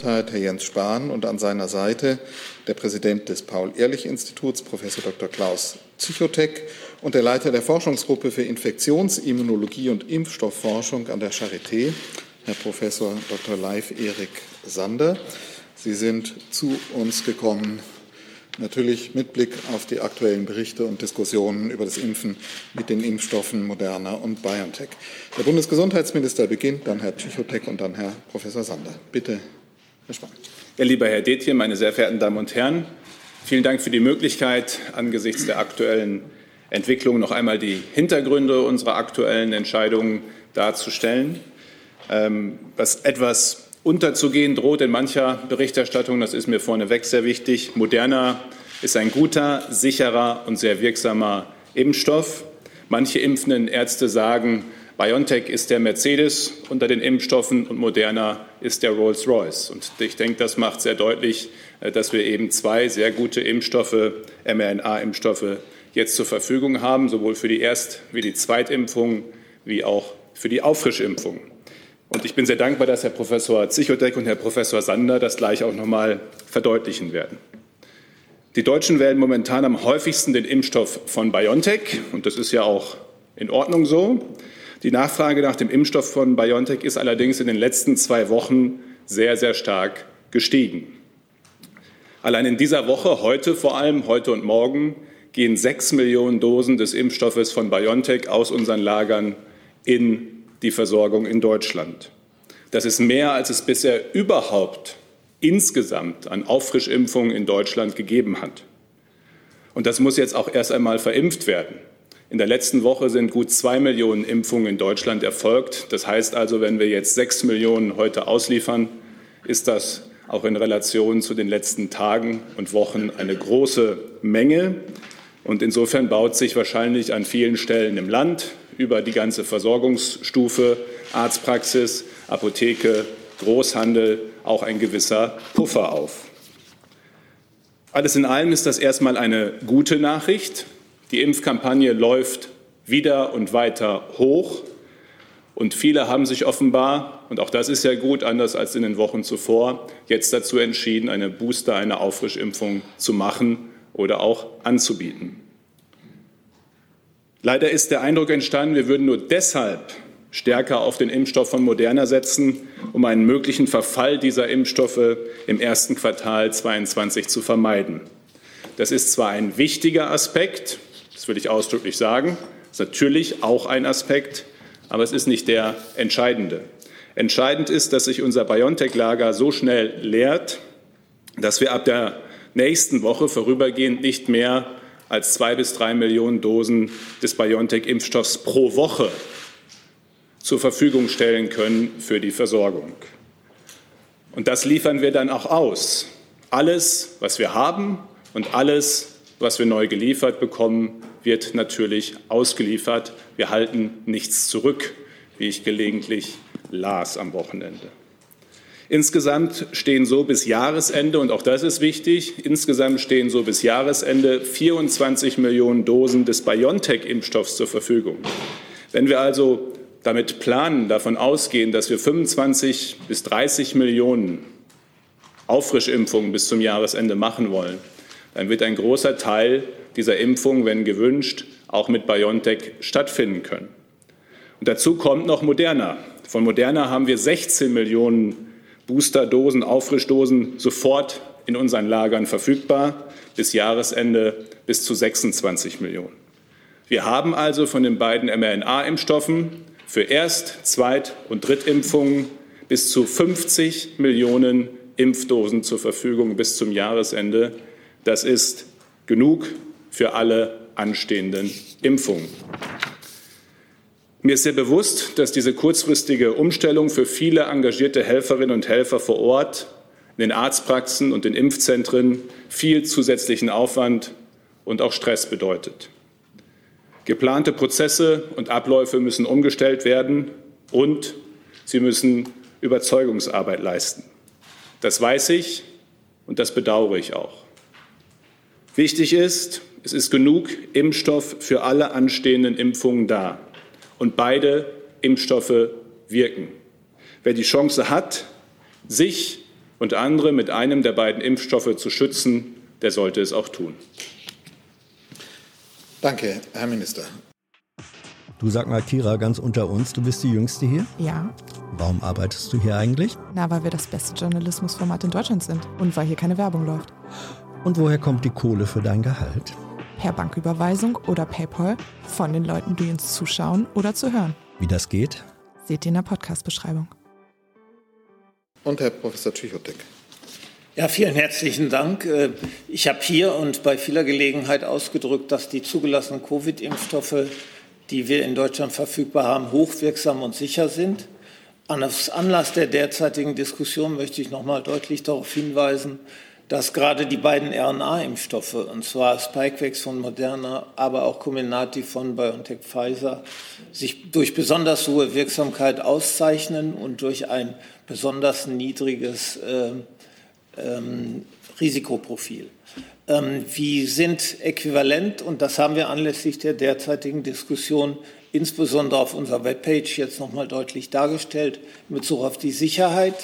Gesundheit, Herr Jens Spahn, und an seiner Seite der Präsident des Paul-Ehrlich-Instituts, Professor Dr. Klaus Zichotek, und der Leiter der Forschungsgruppe für Infektionsimmunologie und Impfstoffforschung an der Charité, Herr Professor Dr. Leif Erik Sander. Sie sind zu uns gekommen natürlich mit Blick auf die aktuellen Berichte und Diskussionen über das Impfen mit den Impfstoffen Moderna und BioNTech. Der Bundesgesundheitsminister beginnt, dann Herr Tschichotek und dann Herr Professor Sander. Bitte, Herr Spahn. Ja, lieber Herr Detje, meine sehr verehrten Damen und Herren, vielen Dank für die Möglichkeit, angesichts der aktuellen Entwicklung noch einmal die Hintergründe unserer aktuellen Entscheidungen darzustellen. Ähm, was etwas unterzugehen droht in mancher Berichterstattung. Das ist mir vorneweg sehr wichtig. Moderna ist ein guter, sicherer und sehr wirksamer Impfstoff. Manche impfenden Ärzte sagen, BioNTech ist der Mercedes unter den Impfstoffen und Moderna ist der Rolls-Royce. Und ich denke, das macht sehr deutlich, äh, dass wir eben zwei sehr gute Impfstoffe, mRNA-Impfstoffe, jetzt zur Verfügung haben, sowohl für die Erst- wie die Zweitimpfung wie auch für die Auffrischimpfung. Und ich bin sehr dankbar, dass Herr Professor Zichotek und Herr Professor Sander das gleich auch noch mal verdeutlichen werden. Die Deutschen wählen momentan am häufigsten den Impfstoff von BioNTech. Und das ist ja auch in Ordnung so. Die Nachfrage nach dem Impfstoff von BioNTech ist allerdings in den letzten zwei Wochen sehr, sehr stark gestiegen. Allein in dieser Woche, heute vor allem, heute und morgen, gehen sechs Millionen Dosen des Impfstoffes von BioNTech aus unseren Lagern in die Versorgung in Deutschland. Das ist mehr, als es bisher überhaupt insgesamt an Auffrischimpfungen in Deutschland gegeben hat. Und das muss jetzt auch erst einmal verimpft werden. In der letzten Woche sind gut zwei Millionen Impfungen in Deutschland erfolgt. Das heißt also, wenn wir jetzt sechs Millionen heute ausliefern, ist das auch in Relation zu den letzten Tagen und Wochen eine große Menge. Und insofern baut sich wahrscheinlich an vielen Stellen im Land über die ganze Versorgungsstufe, Arztpraxis, Apotheke, Großhandel auch ein gewisser Puffer auf. Alles in allem ist das erstmal eine gute Nachricht. Die Impfkampagne läuft wieder und weiter hoch. Und viele haben sich offenbar, und auch das ist ja gut, anders als in den Wochen zuvor, jetzt dazu entschieden, eine Booster, eine Auffrischimpfung zu machen oder auch anzubieten. Leider ist der Eindruck entstanden, wir würden nur deshalb stärker auf den Impfstoff von Moderna setzen, um einen möglichen Verfall dieser Impfstoffe im ersten Quartal 2022 zu vermeiden. Das ist zwar ein wichtiger Aspekt, das will ich ausdrücklich sagen, ist natürlich auch ein Aspekt, aber es ist nicht der entscheidende. Entscheidend ist, dass sich unser BioNTech-Lager so schnell leert, dass wir ab der nächsten Woche vorübergehend nicht mehr als zwei bis drei Millionen Dosen des BioNTech-Impfstoffs pro Woche zur Verfügung stellen können für die Versorgung. Und das liefern wir dann auch aus. Alles, was wir haben und alles, was wir neu geliefert bekommen, wird natürlich ausgeliefert. Wir halten nichts zurück, wie ich gelegentlich las am Wochenende. Insgesamt stehen so bis Jahresende, und auch das ist wichtig, insgesamt stehen so bis Jahresende 24 Millionen Dosen des BioNTech-Impfstoffs zur Verfügung. Wenn wir also damit planen, davon ausgehen, dass wir 25 bis 30 Millionen Auffrischimpfungen bis zum Jahresende machen wollen, dann wird ein großer Teil dieser Impfungen, wenn gewünscht, auch mit BioNTech stattfinden können. Und dazu kommt noch Moderna. Von Moderna haben wir 16 Millionen Boosterdosen, Auffrischdosen sofort in unseren Lagern verfügbar, bis Jahresende bis zu 26 Millionen. Wir haben also von den beiden mRNA-Impfstoffen für Erst-, Zweit- und Drittimpfungen bis zu 50 Millionen Impfdosen zur Verfügung bis zum Jahresende. Das ist genug für alle anstehenden Impfungen. Mir ist sehr bewusst, dass diese kurzfristige Umstellung für viele engagierte Helferinnen und Helfer vor Ort, in den Arztpraxen und den Impfzentren viel zusätzlichen Aufwand und auch Stress bedeutet. Geplante Prozesse und Abläufe müssen umgestellt werden und sie müssen Überzeugungsarbeit leisten. Das weiß ich und das bedauere ich auch. Wichtig ist, es ist genug Impfstoff für alle anstehenden Impfungen da und beide Impfstoffe wirken. Wer die Chance hat, sich und andere mit einem der beiden Impfstoffe zu schützen, der sollte es auch tun. Danke, Herr Minister. Du sag mal, Kira, ganz unter uns, du bist die Jüngste hier? Ja. Warum arbeitest du hier eigentlich? Na, weil wir das beste Journalismusformat in Deutschland sind und weil hier keine Werbung läuft. Und woher kommt die Kohle für dein Gehalt? Per Banküberweisung oder PayPal von den Leuten, die uns zuschauen oder zu hören. Wie das geht? Seht ihr in der Podcast-Beschreibung. Und Herr Professor Tschüchotek. Ja, vielen herzlichen Dank. Äh, ich habe hier und bei vieler Gelegenheit ausgedrückt, dass die zugelassenen Covid-Impfstoffe, die wir in Deutschland verfügbar haben, hochwirksam und sicher sind. An Anlass der derzeitigen Diskussion möchte ich noch mal deutlich darauf hinweisen, dass gerade die beiden RNA-Impfstoffe, und zwar Spikevax von Moderna, aber auch Comirnaty von BioNTech Pfizer, sich durch besonders hohe Wirksamkeit auszeichnen und durch ein besonders niedriges äh, ähm, Risikoprofil. Ähm, wie sind äquivalent, und das haben wir anlässlich der derzeitigen Diskussion insbesondere auf unserer Webpage jetzt nochmal deutlich dargestellt, in Bezug auf die Sicherheit,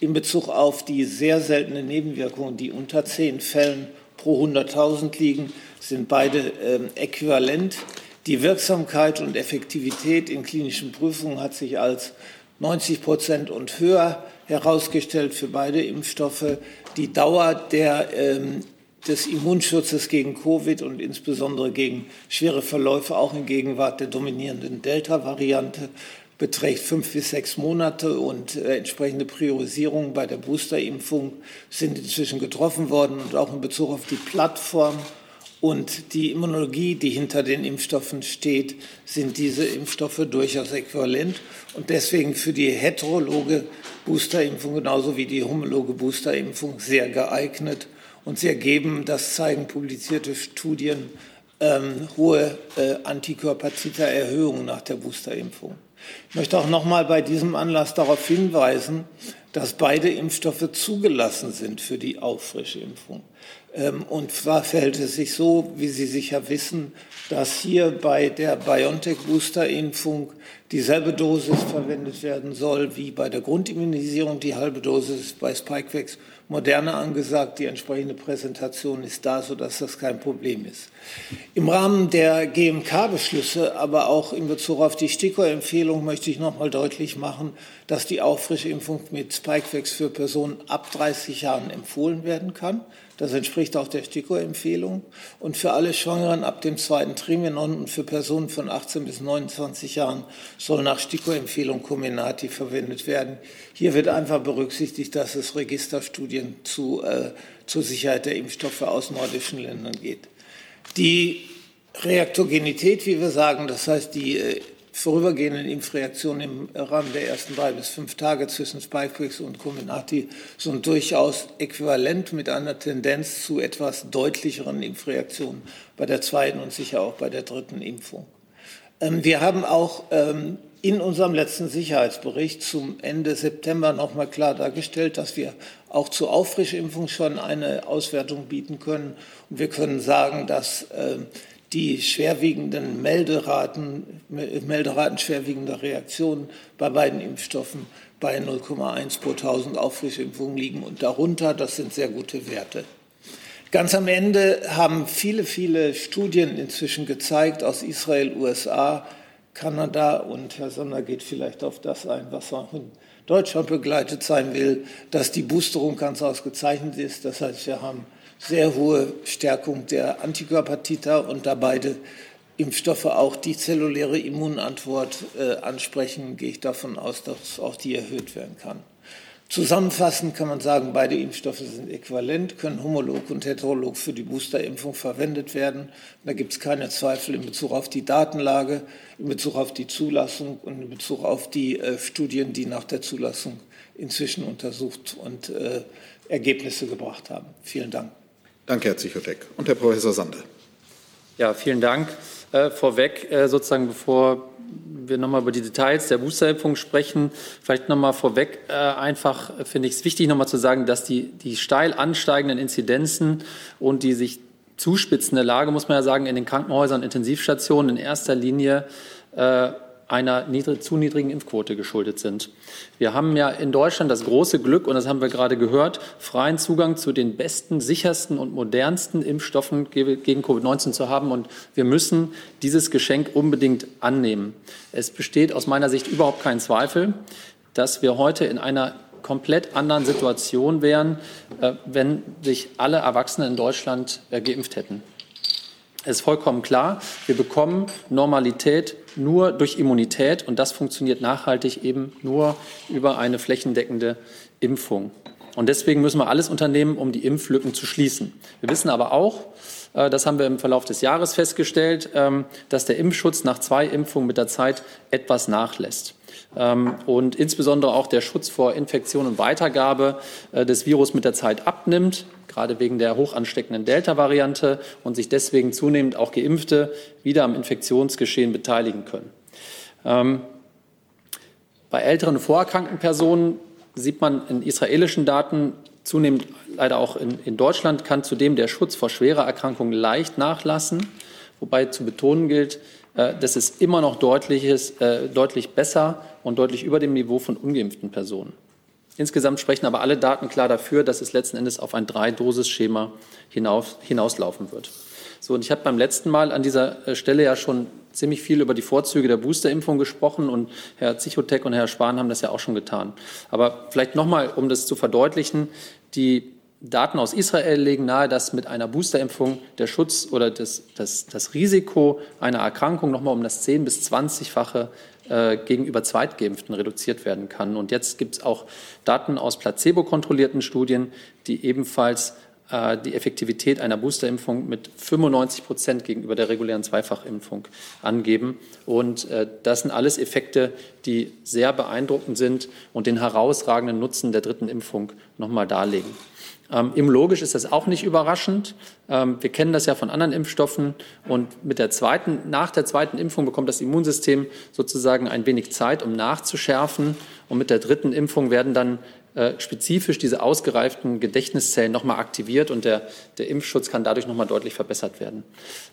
in Bezug auf die sehr seltenen Nebenwirkungen, die unter zehn Fällen pro 100.000 liegen, sind beide äh, äquivalent. Die Wirksamkeit und Effektivität in klinischen Prüfungen hat sich als 90 Prozent und höher herausgestellt für beide Impfstoffe. Die Dauer der, ähm, des Immunschutzes gegen Covid und insbesondere gegen schwere Verläufe auch in Gegenwart der dominierenden Delta-Variante beträgt fünf bis sechs Monate und äh, entsprechende Priorisierungen bei der Boosterimpfung sind inzwischen getroffen worden und auch in Bezug auf die Plattform und die Immunologie, die hinter den Impfstoffen steht, sind diese Impfstoffe durchaus äquivalent und deswegen für die heterologe Boosterimpfung genauso wie die homologe Boosterimpfung sehr geeignet und sehr geben, das zeigen publizierte Studien, ähm, hohe äh, Antikörperzittererhöhungen nach der Boosterimpfung. Ich möchte auch noch mal bei diesem Anlass darauf hinweisen, dass beide Impfstoffe zugelassen sind für die Auffrischimpfung. Ähm, und zwar verhält es sich so, wie Sie sicher wissen, dass hier bei der BioNTech-Booster-Impfung dieselbe Dosis verwendet werden soll wie bei der Grundimmunisierung. Die halbe Dosis bei Spikevax Moderne angesagt. Die entsprechende Präsentation ist da, sodass das kein Problem ist. Im Rahmen der GMK-Beschlüsse, aber auch in Bezug auf die STIKO-Empfehlung möchte ich noch mal deutlich machen, dass die Auffrischimpfung mit Spikevax für Personen ab 30 Jahren empfohlen werden kann. Das entspricht auch der STIKO-Empfehlung. Und für alle Schwangeren ab dem zweiten Trimenon und für Personen von 18 bis 29 Jahren soll nach STIKO-Empfehlung Comirnaty verwendet werden. Hier wird einfach berücksichtigt, dass es Registerstudien zu, äh, zur Sicherheit der Impfstoffe aus nordischen Ländern geht. Die Reaktogenität, wie wir sagen, das heißt die äh, vorübergehenden Impfreaktionen im Rahmen der ersten drei bis fünf Tage zwischen Spikevax und Comirnaty sind durchaus äquivalent mit einer Tendenz zu etwas deutlicheren Impfreaktionen bei der zweiten und sicher auch bei der dritten Impfung. Ähm, wir haben auch ähm, in unserem letzten Sicherheitsbericht zum Ende September noch mal klar dargestellt, dass wir auch zur Auffrischimpfung schon eine Auswertung bieten können. Und wir können sagen, dass ähm, die schwerwiegenden Melderaten, Melderaten schwerwiegender Reaktionen bei beiden Impfstoffen bei 0,1 pro 1000 Auffrischimpfungen liegen und darunter. Das sind sehr gute Werte. Ganz am Ende haben viele, viele Studien inzwischen gezeigt aus Israel, USA, Kanada und Herr Sonder geht vielleicht auf das ein, was auch in Deutschland begleitet sein will, dass die Boosterung ganz ausgezeichnet ist. Das heißt, wir haben sehr hohe Stärkung der Antikörpertiter und da beide Impfstoffe auch die zelluläre Immunantwort äh, ansprechen, gehe ich davon aus, dass auch die erhöht werden kann. Zusammenfassend kann man sagen, beide Impfstoffe sind äquivalent, können homolog und heterolog für die Boosterimpfung verwendet werden. Da gibt es keine Zweifel in Bezug auf die Datenlage, in Bezug auf die Zulassung und in Bezug auf die äh, Studien, die nach der Zulassung inzwischen untersucht und äh, Ergebnisse gebracht haben. Vielen Dank. Danke, Herr Zichotek. Und Herr Professor Sander. Ja, vielen Dank. Äh, vorweg, äh, sozusagen, bevor wir nochmal über die Details der Boosterimpfung sprechen, vielleicht nochmal vorweg äh, einfach finde ich es wichtig, nochmal zu sagen, dass die, die steil ansteigenden Inzidenzen und die sich zuspitzende Lage, muss man ja sagen, in den Krankenhäusern, Intensivstationen in erster Linie äh, einer niedrig, zu niedrigen Impfquote geschuldet sind. Wir haben ja in Deutschland das große Glück, und das haben wir gerade gehört, freien Zugang zu den besten, sichersten und modernsten Impfstoffen gegen Covid-19 zu haben. Und wir müssen dieses Geschenk unbedingt annehmen. Es besteht aus meiner Sicht überhaupt kein Zweifel, dass wir heute in einer komplett anderen Situation wären, äh, wenn sich alle Erwachsenen in Deutschland äh, geimpft hätten. Es ist vollkommen klar, wir bekommen Normalität nur durch Immunität und das funktioniert nachhaltig eben nur über eine flächendeckende Impfung. Und deswegen müssen wir alles unternehmen, um die Impflücken zu schließen. Wir wissen aber auch, äh, das haben wir im Verlauf des Jahres festgestellt, ähm, dass der Impfschutz nach zwei Impfungen mit der Zeit etwas nachlässt. Ähm, und insbesondere auch der Schutz vor Infektion und Weitergabe äh, des Virus mit der Zeit abnimmt, gerade wegen der hoch ansteckenden Delta-Variante und sich deswegen zunehmend auch Geimpfte wieder am Infektionsgeschehen beteiligen können. Ähm, bei älteren vorerkrankten Personen sieht man in israelischen Daten zunehmend leider auch in, in Deutschland kann zudem der Schutz vor schwerer Erkrankung leicht nachlassen, wobei zu betonen gilt, äh, dass es immer noch deutlich, ist, äh, deutlich besser und deutlich über dem Niveau von ungeimpften Personen. Insgesamt sprechen aber alle Daten klar dafür, dass es letzten Endes auf ein Drei-Dosis-Schema hinaus, hinauslaufen wird. So, und ich habe beim letzten Mal an dieser äh, Stelle ja schon ziemlich viel über die Vorzüge der Boosterimpfung gesprochen und Herr Zichotek und Herr Spahn haben das ja auch schon getan. Aber vielleicht nochmal, um das zu verdeutlichen, die Daten aus Israel legen nahe, dass mit einer Boosterimpfung der Schutz oder das, das, das Risiko einer Erkrankung nochmal um das 10- bis 20-fache äh, gegenüber Zweitgeimpften reduziert werden kann. Und jetzt gibt es auch Daten aus placebo-kontrollierten Studien, die ebenfalls äh, die Effektivität einer Boosterimpfung mit 95 Prozent gegenüber der regulären Zweifachimpfung angeben. Und äh, das sind alles Effekte, die sehr beeindruckend sind und den herausragenden Nutzen der dritten Impfung nochmal darlegen. Ähm, immunologisch ist das auch nicht überraschend. Ähm, wir kennen das ja von anderen Impfstoffen und mit der zweiten, nach der zweiten Impfung bekommt das Immunsystem sozusagen ein wenig Zeit, um nachzuschärfen. Und mit der dritten Impfung werden dann äh, spezifisch diese ausgereiften Gedächtniszellen nochmal aktiviert und der, der Impfschutz kann dadurch nochmal deutlich verbessert werden.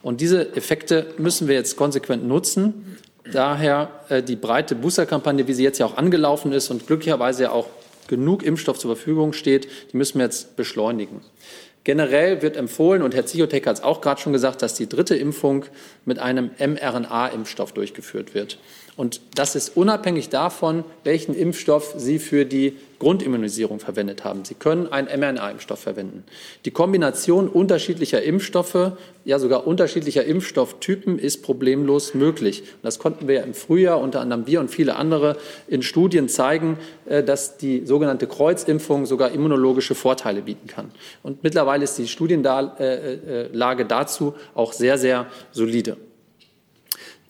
Und diese Effekte müssen wir jetzt konsequent nutzen. Daher äh, die breite Boosterkampagne, wie sie jetzt ja auch angelaufen ist und glücklicherweise ja auch genug Impfstoff zur Verfügung steht, die müssen wir jetzt beschleunigen. Generell wird empfohlen, und Herr Ziotek hat es auch gerade schon gesagt, dass die dritte Impfung mit einem mRNA-Impfstoff durchgeführt wird. Und das ist unabhängig davon, welchen Impfstoff Sie für die Grundimmunisierung verwendet haben. Sie können einen mRNA-Impfstoff verwenden. Die Kombination unterschiedlicher Impfstoffe, ja sogar unterschiedlicher Impfstofftypen ist problemlos möglich. Und das konnten wir ja im Frühjahr, unter anderem wir und viele andere, in Studien zeigen, äh, dass die sogenannte Kreuzimpfung sogar immunologische Vorteile bieten kann. Und mittlerweile ist die Studienlage äh, äh, dazu auch sehr, sehr solide.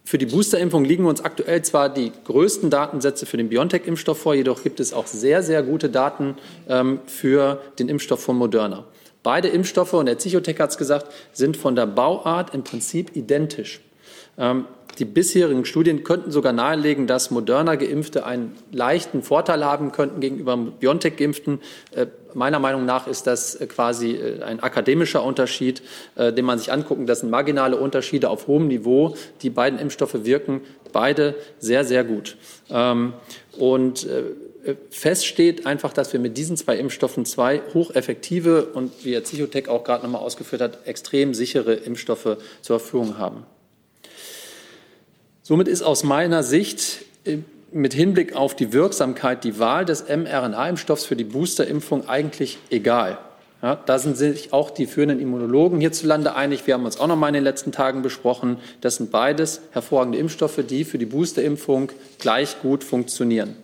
Für die Boosterimpfung liegen uns aktuell zwar die größten Datensätze für den BioNTech-Impfstoff vor, jedoch gibt es auch sehr, sehr gute Daten ähm, für den Impfstoff von Moderna. Beide Impfstoffe, und der Psychotech hat es gesagt, sind von der Bauart im Prinzip identisch. Ähm, die bisherigen Studien könnten sogar nahelegen, dass Moderna-Geimpfte einen leichten Vorteil haben könnten gegenüber BioNTech-Geimpften. Äh, meiner Meinung nach ist das äh, quasi äh, ein akademischer Unterschied, den man sich angucken. Das sind marginale Unterschiede auf hohem Niveau. Die beiden Impfstoffe wirken beide sehr, sehr gut. Ähm, und fest steht einfach, dass wir mit diesen zwei Impfstoffen zwei hocheffektive und wie Herr Psychotech auch gerade nochmal ausgeführt hat, extrem sichere Impfstoffe zur Verfügung haben. Somit ist aus meiner Sicht äh, mit Hinblick auf die Wirksamkeit die Wahl des mRNA-Impfstoffs für die Boosterimpfung eigentlich egal. Ja, da sind sich auch die führenden Immunologen hierzulande einig. Wir haben uns auch noch mal in den letzten Tagen besprochen. Das sind beides hervorragende Impfstoffe, die für die Boosterimpfung gleich gut funktionieren.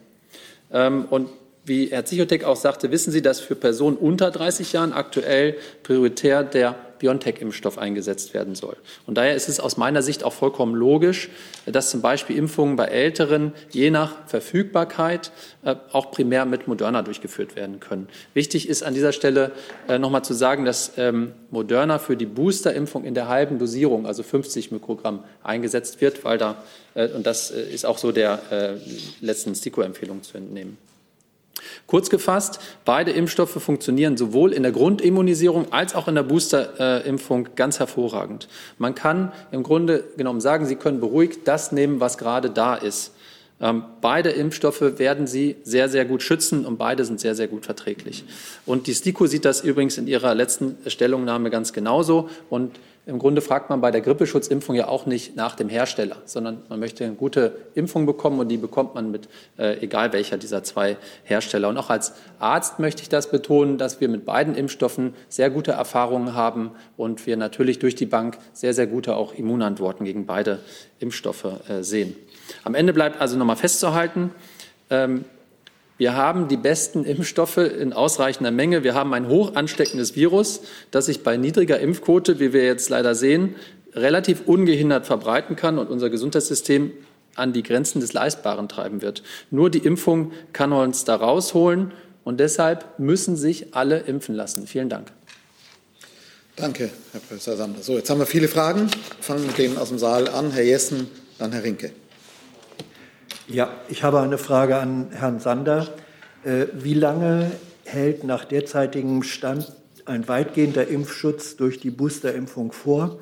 Ähm, und wie Herr Zichotek auch sagte, wissen Sie, dass für Personen unter 30 Jahren aktuell prioritär der BioNTech-Impfstoff eingesetzt werden soll. Und daher ist es aus meiner Sicht auch vollkommen logisch, dass zum Beispiel Impfungen bei Älteren je nach Verfügbarkeit äh, auch primär mit Moderna durchgeführt werden können. Wichtig ist an dieser Stelle äh, noch mal zu sagen, dass ähm, Moderna für die Boosterimpfung in der halben Dosierung, also 50 Mikrogramm, eingesetzt wird, weil da, äh, und das ist auch so der letzten STIKO-Empfehlung zu entnehmen. Kurz gefasst, beide Impfstoffe funktionieren sowohl in der Grundimmunisierung als auch in der Boosterimpfung ganz hervorragend. Man kann im Grunde genommen sagen, Sie können beruhigt das nehmen, was gerade da ist. Ähm, beide Impfstoffe werden Sie sehr, sehr gut schützen und beide sind sehr, sehr gut verträglich. Und die STIKO sieht das übrigens in ihrer letzten Stellungnahme ganz genauso. Und im Grunde fragt man bei der Grippeschutzimpfung ja auch nicht nach dem Hersteller, sondern man möchte eine gute Impfung bekommen und die bekommt man mit äh, egal welcher dieser zwei Hersteller. Und auch als Arzt möchte ich das betonen, dass wir mit beiden Impfstoffen sehr gute Erfahrungen haben und wir natürlich durch die Bank sehr, sehr gute auch Immunantworten gegen beide Impfstoffe äh, sehen. Am Ende bleibt also nochmal festzuhalten, ähm, wir haben die besten Impfstoffe in ausreichender Menge. Wir haben ein hoch ansteckendes Virus, das sich bei niedriger Impfquote, wie wir jetzt leider sehen, relativ ungehindert verbreiten kann und unser Gesundheitssystem an die Grenzen des Leistbaren treiben wird. Nur die Impfung kann uns da rausholen und deshalb müssen sich alle impfen lassen. Vielen Dank. Danke, Herr Professor Sander. So, jetzt haben wir viele Fragen. Fangen mit denen aus dem Saal an. Herr Jessen, dann Herr Rinke. Ja, ich habe eine Frage an Herrn Sander. Äh, wie lange hält nach derzeitigem Stand ein weitgehender Impfschutz durch die Boosterimpfung vor?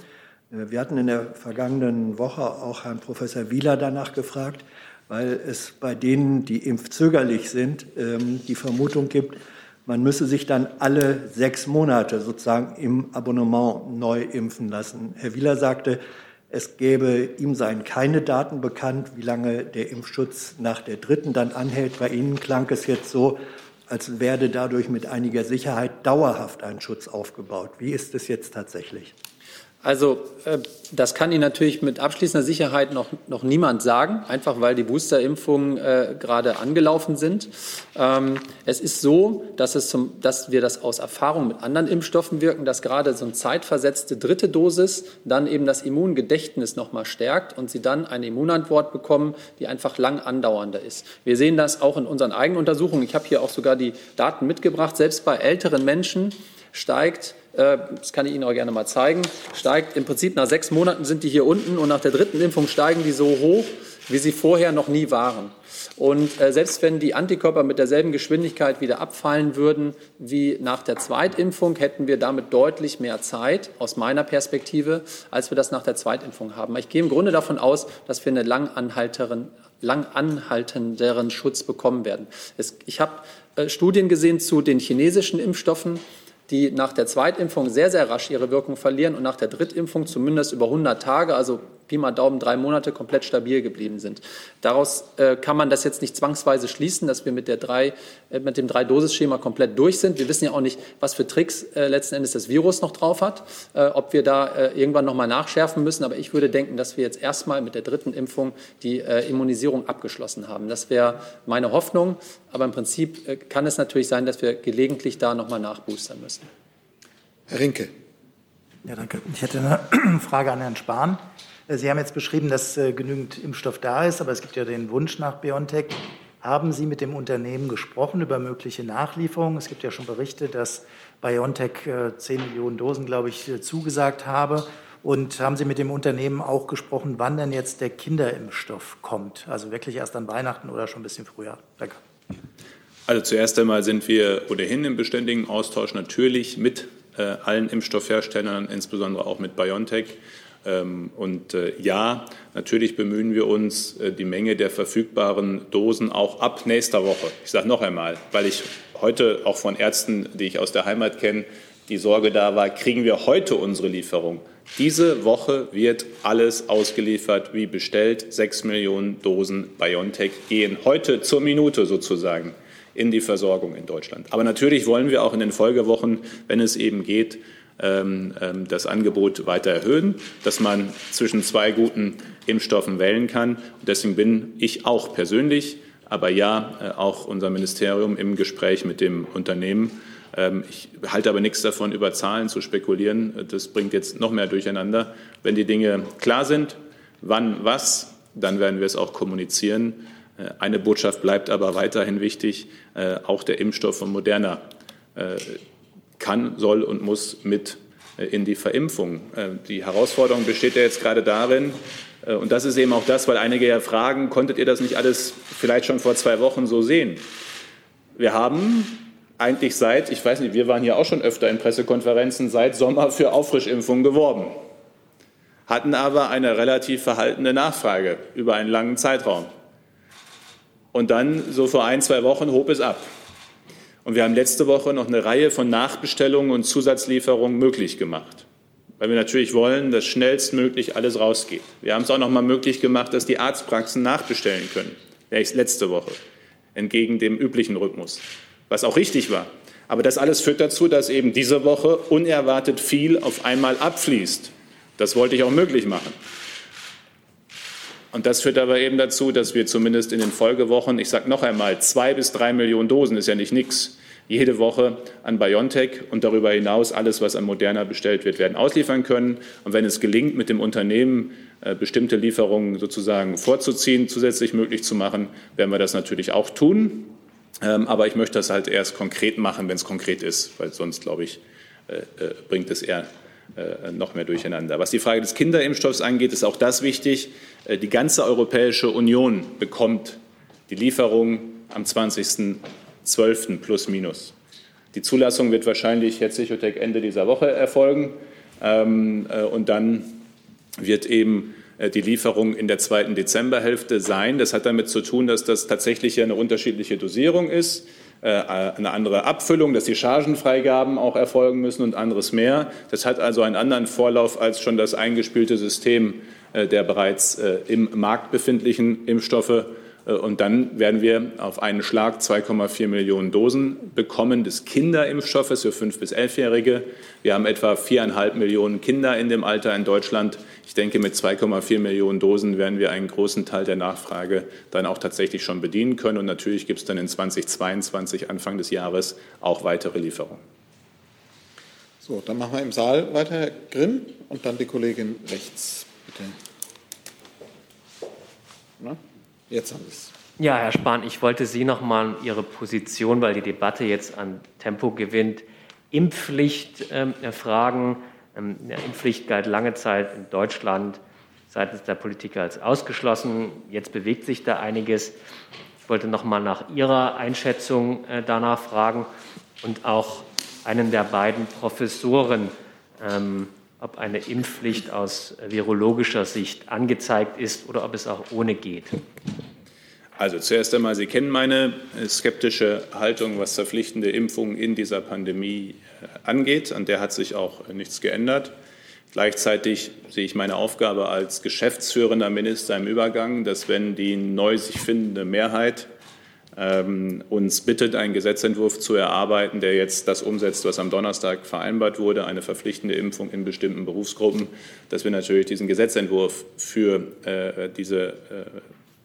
Äh, wir hatten in der vergangenen Woche auch Herrn Professor Wieler danach gefragt, weil es bei denen, die impfzögerlich sind, ähm, die Vermutung gibt, man müsse sich dann alle sechs Monate sozusagen im Abonnement neu impfen lassen. Herr Wieler sagte, es gäbe, ihm seien keine Daten bekannt, wie lange der Impfschutz nach der dritten dann anhält. Bei Ihnen klang es jetzt so, als werde dadurch mit einiger Sicherheit dauerhaft ein Schutz aufgebaut. Wie ist es jetzt tatsächlich? Also äh, das kann Ihnen natürlich mit abschließender Sicherheit noch, noch niemand sagen, einfach weil die Boosterimpfungen äh, gerade angelaufen sind. Ähm, es ist so, dass, es zum, dass wir das aus Erfahrung mit anderen Impfstoffen wirken, dass gerade so eine zeitversetzte dritte Dosis dann eben das Immungedächtnis noch mal stärkt und Sie dann eine Immunantwort bekommen, die einfach lang andauernder ist. Wir sehen das auch in unseren eigenen Untersuchungen. Ich habe hier auch sogar die Daten mitgebracht. Selbst bei älteren Menschen steigt äh, das kann ich Ihnen auch gerne mal zeigen, steigt im Prinzip nach sechs Monaten sind die hier unten und nach der dritten Impfung steigen die so hoch, wie sie vorher noch nie waren. Und äh, selbst wenn die Antikörper mit derselben Geschwindigkeit wieder abfallen würden wie nach der Zweitimpfung, hätten wir damit deutlich mehr Zeit, aus meiner Perspektive, als wir das nach der Zweitimpfung haben. Ich gehe im Grunde davon aus, dass wir einen lang anhaltenderen Schutz bekommen werden. Es, ich habe äh, Studien gesehen zu den chinesischen Impfstoffen die nach der Zweitimpfung sehr, sehr rasch ihre Wirkung verlieren und nach der Drittimpfung zumindest über 100 Tage, also Pi mal Daumen drei Monate komplett stabil geblieben sind. Daraus äh, kann man das jetzt nicht zwangsweise schließen, dass wir mit, der drei, äh, mit dem Drei-Dosis-Schema komplett durch sind. Wir wissen ja auch nicht, was für Tricks äh, letzten Endes das Virus noch drauf hat, äh, ob wir da äh, irgendwann noch mal nachschärfen müssen. Aber ich würde denken, dass wir jetzt erstmal mit der dritten Impfung die äh, Immunisierung abgeschlossen haben. Das wäre meine Hoffnung. Aber im Prinzip kann es natürlich sein, dass wir gelegentlich da noch mal nachboostern müssen. Herr Rinke. Ja, danke. Ich hätte eine Frage an Herrn Spahn. Äh, Sie haben jetzt beschrieben, dass äh, genügend Impfstoff da ist, aber es gibt ja den Wunsch nach BioNTech. Haben Sie mit dem Unternehmen gesprochen über mögliche Nachlieferungen? Es gibt ja schon Berichte, dass BioNTech 10 äh, Millionen Dosen, glaube ich, zugesagt habe. Und haben Sie mit dem Unternehmen auch gesprochen, wann denn jetzt der Kinderimpfstoff kommt? Also wirklich erst an Weihnachten oder schon ein bisschen früher? Danke. Also zuerst einmal sind wir ohnehin im beständigen Austausch natürlich mit äh, allen Impfstoffherstellern, insbesondere auch mit BioNTech. Ähm, und äh, ja, natürlich bemühen wir uns, äh, die Menge der verfügbaren Dosen auch ab nächster Woche. Ich sage noch einmal, weil ich heute auch von Ärzten, die ich aus der Heimat kenne, die Sorge da war, kriegen wir heute unsere Lieferung. Diese Woche wird alles ausgeliefert wie bestellt. Sechs Millionen Dosen BioNTech gehen heute zur Minute sozusagen in die Versorgung in Deutschland. Aber natürlich wollen wir auch in den Folgewochen, wenn es eben geht, das Angebot weiter erhöhen, dass man zwischen zwei guten Impfstoffen wählen kann. Und deswegen bin ich auch persönlich, aber ja, äh, auch unser Ministerium im Gespräch mit dem Unternehmen. Ähm, ich halte aber nichts davon, über Zahlen zu spekulieren. Das bringt jetzt noch mehr durcheinander. Wenn die Dinge klar sind, wann was, dann werden wir es auch kommunizieren. Äh, eine Botschaft bleibt aber weiterhin wichtig. Äh, auch der Impfstoff von Moderna kann, soll und muss mit äh, in die Verimpfung. Äh, die Herausforderung besteht ja jetzt gerade darin, äh, und das ist eben auch das, weil einige ja fragen, konntet ihr das nicht alles vielleicht schon vor zwei Wochen so sehen? wir haben eigentlich seit, ich weiß nicht, wir waren hier auch schon öfter in Pressekonferenzen, seit Sommer für Auffrischimpfungen geworben, hatten aber eine relativ verhaltene Nachfrage über einen langen Zeitraum. Und dann, so vor ein, zwei Wochen, hob es ab. Und wir haben letzte Woche noch eine Reihe von Nachbestellungen und Zusatzlieferungen möglich gemacht, weil wir natürlich wollen, dass schnellstmöglich alles rausgeht. Wir haben es auch noch mal möglich gemacht, dass die Arztpraxen nachbestellen können, letzte Woche, entgegen dem üblichen Rhythmus was auch richtig war. Aber das alles führt dazu, dass eben diese Woche unerwartet viel auf einmal abfließt. Das wollte ich auch möglich machen. Und das führt aber eben dazu, dass wir zumindest in den Folgewochen, ich sage noch einmal, zwei bis drei Millionen Dosen ist ja nicht nichts, jede Woche an BioNTech und darüber hinaus alles, was an Moderna bestellt wird, werden ausliefern können. Und wenn es gelingt, mit dem Unternehmen äh, bestimmte Lieferungen sozusagen vorzuziehen, zusätzlich möglich zu machen, werden wir das natürlich auch tun. Ähm, aber ich möchte das halt erst konkret machen, wenn es konkret ist, weil sonst, glaube ich, äh, äh, bringt es eher noch mehr durcheinander. Was die Frage des Kinderimpfstoffs angeht, ist auch das wichtig. Die ganze Europäische Union bekommt die Lieferung am 20.12. plus minus. Die Zulassung wird wahrscheinlich jetzt Sichotec Ende dieser Woche erfolgen. Ähm, und dann wird eben äh, die Lieferung in der zweiten Dezemberhälfte sein. Das hat damit zu tun, dass das tatsächlich eine unterschiedliche Dosierung ist, äh, eine andere Abfüllung, dass die Chargenfreigaben auch erfolgen müssen und anderes mehr. Das hat also einen anderen Vorlauf als schon das eingespielte System äh, der bereits im Markt befindlichen Impfstoffe. Und dann werden wir auf einen Schlag 2,4 Millionen Dosen bekommen des Kinderimpfstoffes für 5- bis 11-Jährige. Wir haben etwa viereinhalb Millionen Kinder in dem Alter in Deutschland. Ich denke, mit 2,4 Millionen Dosen werden wir einen großen Teil der Nachfrage dann auch tatsächlich schon bedienen können. Und natürlich gibt es dann in 2022, Anfang des Jahres, auch weitere Lieferungen. So, dann machen wir im Saal weiter, Herr Grimm, und dann die Kollegin rechts, bitte. Na, jetzt haben wir es. Ja, Herr Spahn, ich wollte Sie noch mal Ihre Position, weil die Debatte jetzt an Tempo gewinnt, Impfpflicht äh, fragen. Ähm, Impfpflicht galt lange Zeit in Deutschland seitens der Politiker als ausgeschlossen. Jetzt bewegt sich da einiges. Ich wollte noch mal nach Ihrer Einschätzung äh, danach fragen und auch einen der beiden Professoren, ähm, ob eine Impfpflicht aus virologischer Sicht angezeigt ist oder ob es auch ohne geht. Also zuerst einmal, Sie kennen meine skeptische Haltung, was verpflichtende Impfungen in dieser Pandemie angeht. An der hat sich auch nichts geändert. Gleichzeitig sehe ich meine Aufgabe als geschäftsführender Minister im Übergang, dass wenn die neu sich findende Mehrheit uns bittet, einen Gesetzentwurf zu erarbeiten, der jetzt das umsetzt, was am Donnerstag vereinbart wurde, eine verpflichtende Impfung in bestimmten Berufsgruppen, dass wir natürlich diesen Gesetzentwurf für äh, diese äh,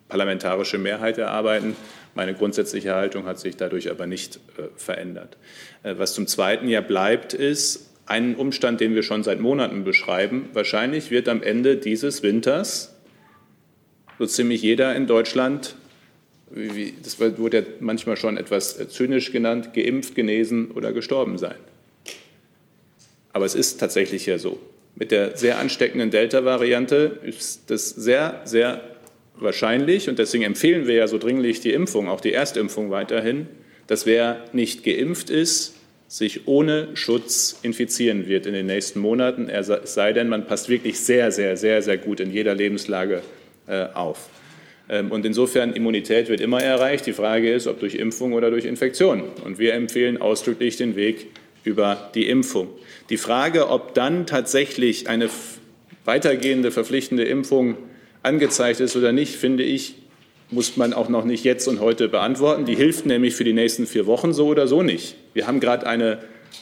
parlamentarische Mehrheit erarbeiten. Meine grundsätzliche Haltung hat sich dadurch aber nicht äh, verändert. Äh, was zum Zweiten ja bleibt, ist ein Umstand, den wir schon seit Monaten beschreiben. Wahrscheinlich wird am Ende dieses Winters so ziemlich jeder in Deutschland, das wurde ja manchmal schon etwas äh, zynisch genannt, geimpft, genesen oder gestorben sein. Aber es ist tatsächlich ja so. Mit der sehr ansteckenden Delta-Variante ist das sehr, sehr wahrscheinlich, und deswegen empfehlen wir ja so dringlich die Impfung, auch die Erstimpfung weiterhin, dass wer nicht geimpft ist, sich ohne Schutz infizieren wird in den nächsten Monaten, es sei denn, man passt wirklich sehr, sehr, sehr, sehr gut in jeder Lebenslage äh, auf. Ähm, und insofern, Immunität wird immer erreicht. Die Frage ist, ob durch Impfung oder durch Infektion. Und wir empfehlen ausdrücklich den Weg über die Impfung. Die Frage, ob dann tatsächlich eine weitergehende verpflichtende Impfung angezeigt ist oder nicht, finde ich, muss man auch noch nicht jetzt und heute beantworten. Die hilft nämlich für die nächsten vier Wochen so oder so nicht. Wir haben gerade eine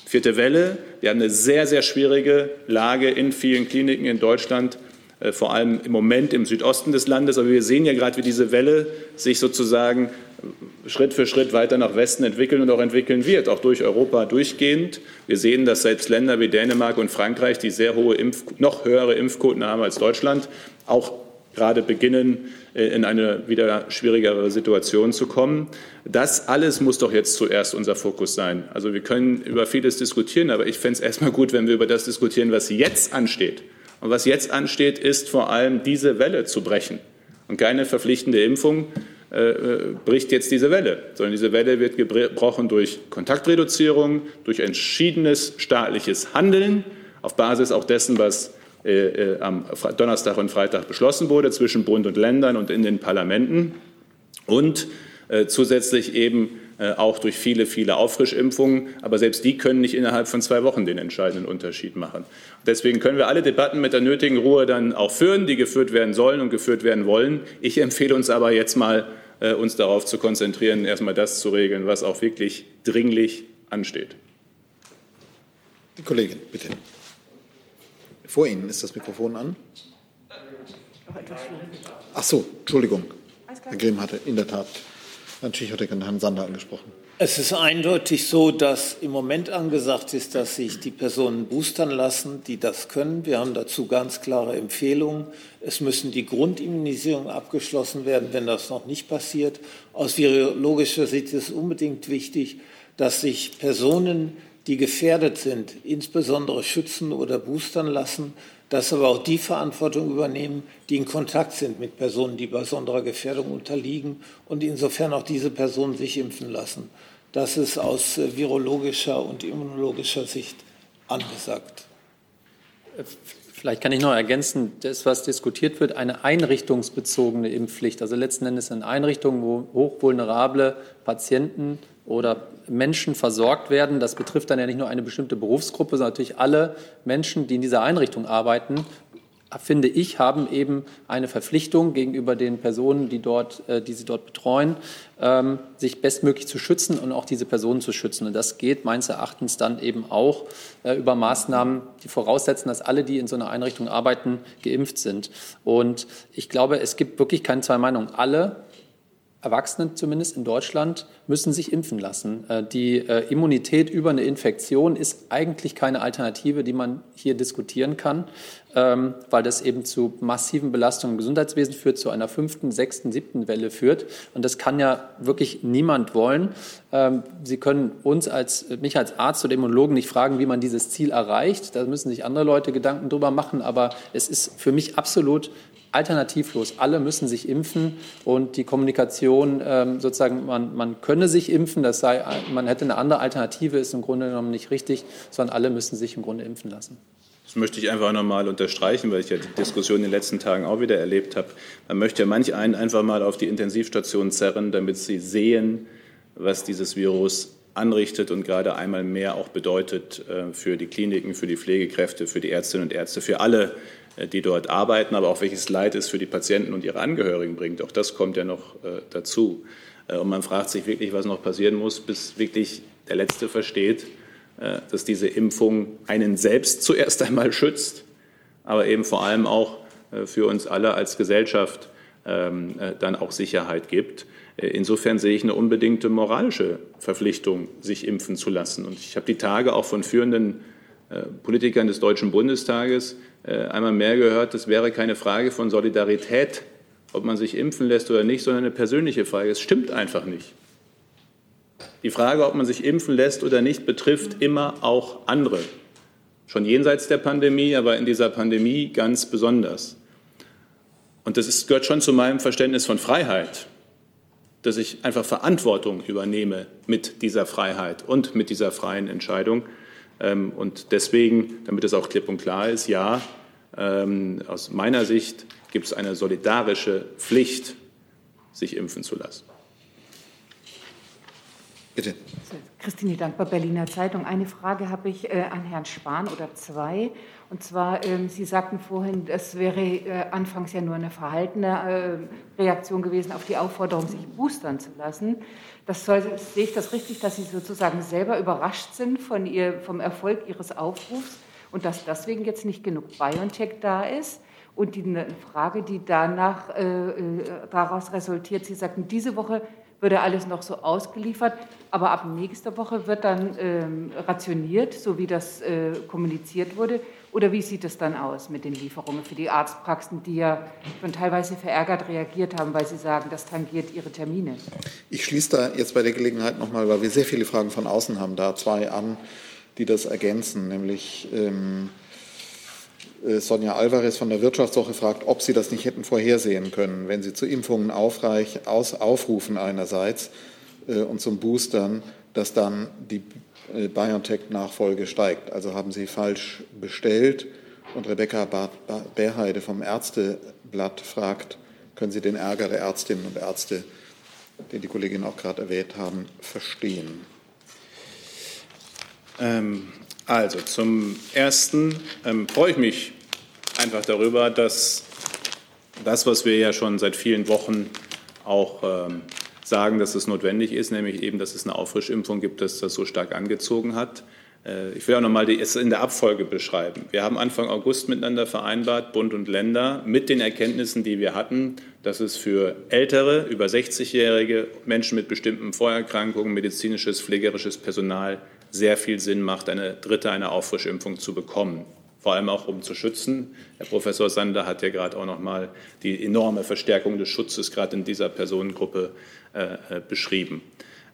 vierte Welle. Wir haben eine sehr, sehr schwierige Lage in vielen Kliniken in Deutschland, vor allem im Moment im Südosten des Landes. Aber wir sehen ja gerade, wie diese Welle sich sozusagen Schritt für Schritt weiter nach Westen entwickeln und auch entwickeln wird, auch durch Europa durchgehend. Wir sehen, dass selbst Länder wie Dänemark und Frankreich, die sehr hohe Impf noch höhere Impfquoten haben als Deutschland, auch gerade beginnen, äh, in eine wieder schwierigere Situation zu kommen. Das alles muss doch jetzt zuerst unser Fokus sein. Also wir können über vieles diskutieren, aber ich fände es erstmal gut, wenn wir über das diskutieren, was jetzt ansteht. Und was jetzt ansteht, ist vor allem diese Welle zu brechen. Und keine verpflichtende Impfung äh, bricht jetzt diese Welle, sondern diese Welle wird gebrochen durch Kontaktreduzierung, durch entschiedenes staatliches Handeln auf Basis auch dessen, was äh, äh, am Donnerstag und Freitag beschlossen wurde zwischen Bund und Ländern und in den Parlamenten. Und äh, zusätzlich eben äh, auch durch viele, viele Auffrischimpfungen. Aber selbst die können nicht innerhalb von zwei Wochen den entscheidenden Unterschied machen. Deswegen können wir alle Debatten mit der nötigen Ruhe dann auch führen, die geführt werden sollen und geführt werden wollen. Ich empfehle uns aber jetzt mal, äh, uns darauf zu konzentrieren, erstmal das zu regeln, was auch wirklich dringlich ansteht. Die Kollegin, bitte. Vor Ihnen ist das Mikrofon an. Ach so, Entschuldigung. Herr Grimm hatte in der Tat Herrn Tschichotek und Herrn Sander angesprochen. Es ist eindeutig so, dass im Moment angesagt ist, dass sich die Personen boostern lassen, die das können. Wir haben dazu ganz klare Empfehlungen. Es müssen die Grundimmunisierungen abgeschlossen werden, wenn das noch nicht passiert. Aus virologischer Sicht ist es unbedingt wichtig, dass sich Personen, die gefährdet sind, insbesondere schützen oder boostern lassen dass aber auch die Verantwortung übernehmen, die in Kontakt sind mit Personen, die besonderer Gefährdung unterliegen und insofern auch diese Personen sich impfen lassen. Das ist aus äh, virologischer und immunologischer Sicht angesagt. Vielleicht kann ich noch ergänzen, das, was diskutiert wird, eine einrichtungsbezogene Impfpflicht. Also letzten Endes in Einrichtungen, wo hochvulnerable Patienten oder Menschen versorgt werden. Das betrifft dann ja nicht nur eine bestimmte Berufsgruppe, sondern natürlich alle Menschen, die in dieser Einrichtung arbeiten, finde ich, haben eben eine Verpflichtung gegenüber den Personen, die, dort, äh, die sie dort betreuen, ähm, sich bestmöglich zu schützen und auch diese Personen zu schützen. Und das geht meines Erachtens dann eben auch äh, über Maßnahmen, die voraussetzen, dass alle, die in so einer Einrichtung arbeiten, geimpft sind. Und ich glaube, es gibt wirklich keine zwei Meinungen. Alle Erwachsene zumindest in Deutschland müssen sich impfen lassen. Äh, die äh, Immunität über eine Infektion ist eigentlich keine Alternative, die man hier diskutieren kann, ähm, weil das eben zu massiven Belastungen im Gesundheitswesen führt, zu einer fünften, sechsten, siebten Welle führt. Und das kann ja wirklich niemand wollen. Ähm, Sie können uns als, mich als Arzt oder Immunologen nicht fragen, wie man dieses Ziel erreicht. Da müssen sich andere Leute Gedanken drüber machen. Aber es ist für mich absolut alternativlos. Alle müssen sich impfen und die Kommunikation ähm, sozusagen, man, man könne sich impfen, das sei, man hätte eine andere Alternative, ist im Grunde genommen nicht richtig, sondern alle müssen sich im Grunde impfen lassen. Das möchte ich einfach noch mal unterstreichen, weil ich ja die Diskussion in den letzten Tagen auch wieder erlebt habe. Man möchte ja manch einen einfach mal auf die Intensivstation zerren, damit sie sehen, was dieses Virus anrichtet und gerade einmal mehr auch bedeutet äh, für die Kliniken, für die Pflegekräfte, für die Ärztinnen und Ärzte, für alle, die dort arbeiten, aber auch welches Leid es für die Patienten und ihre Angehörigen bringt. Auch das kommt ja noch äh, dazu. Äh, und man fragt sich wirklich, was noch passieren muss, bis wirklich der Letzte versteht, dass diese Impfung einen selbst zuerst einmal schützt, aber eben vor allem auch für uns alle als Gesellschaft ähm, dann auch Sicherheit gibt. Insofern sehe ich eine unbedingte moralische Verpflichtung, sich impfen zu lassen. Und ich habe die Tage auch von führenden Politikern des Deutschen Bundestages äh, einmal mehr gehört, das wäre keine Frage von Solidarität, ob man sich impfen lässt oder nicht, sondern eine persönliche Frage. Es stimmt einfach nicht. Die Frage, ob man sich impfen lässt oder nicht, betrifft immer auch andere. Schon jenseits der Pandemie, aber in dieser Pandemie ganz besonders. Und das ist, gehört schon zu meinem Verständnis von Freiheit, dass ich einfach Verantwortung übernehme mit dieser Freiheit und mit dieser freien Entscheidung. Ähm, und deswegen, damit es auch klipp und klar ist, ja, ähm, aus meiner Sicht gibt es eine solidarische Pflicht, sich impfen zu lassen. Bitte. Christine Dankbar, Berliner Zeitung. Eine Frage habe ich äh, an Herrn Spahn oder zwei. Und zwar, ähm, Sie sagten vorhin, das wäre äh, anfangs ja nur eine verhaltene äh, Reaktion gewesen auf die Aufforderung, sich boostern zu lassen. Das soll, sehe ich das richtig, dass Sie sozusagen selber überrascht sind von ihr, vom Erfolg Ihres Aufrufs und dass deswegen jetzt nicht genug BioNTech da ist? Und die eine Frage, die danach äh, äh, daraus resultiert, Sie sagten, diese Woche würde alles noch so ausgeliefert, aber ab nächster Woche wird dann ähm, rationiert, so wie das äh, kommuniziert wurde. Oder wie sieht es dann aus mit den Lieferungen für die Arztpraxen, die ja schon teilweise verärgert reagiert haben, weil sie sagen, das tangiert ihre Termine? Ich schließe da jetzt bei der Gelegenheit nochmal, weil wir sehr viele Fragen von außen haben, da zwei an, die das ergänzen, nämlich ähm, Äh, Sonja Alvarez von der Wirtschaftswoche fragt, ob Sie das nicht hätten vorhersehen können, wenn Sie zu Impfungen aufreich, aus, aufrufen einerseits äh, und zum Boostern, dass dann die BioNTech-Nachfolge steigt. Also haben Sie falsch bestellt. Und Rebecca Bärheide vom Ärzteblatt fragt, können Sie den Ärger der Ärztinnen und Ärzte, den die Kolleginnen auch gerade erwähnt haben, verstehen? Ähm, also zum Ersten ähm, freue ich mich einfach darüber, dass das, was wir ja schon seit vielen Wochen auch ähm, sagen, dass es notwendig ist, nämlich eben, dass es eine Auffrischimpfung gibt, dass das so stark angezogen hat. Äh, ich will auch noch mal es in der Abfolge beschreiben. Wir haben Anfang August miteinander vereinbart, Bund und Länder, mit den Erkenntnissen, die wir hatten, dass es für ältere, über 60-jährige Menschen mit bestimmten Vorerkrankungen, medizinisches, pflegerisches Personal sehr viel Sinn macht, eine dritte, eine Auffrischimpfung zu bekommen. Vor allem auch, um zu schützen. Herr Professor Sander hat ja gerade auch noch mal die enorme Verstärkung des Schutzes gerade in dieser Personengruppe äh, äh, beschrieben.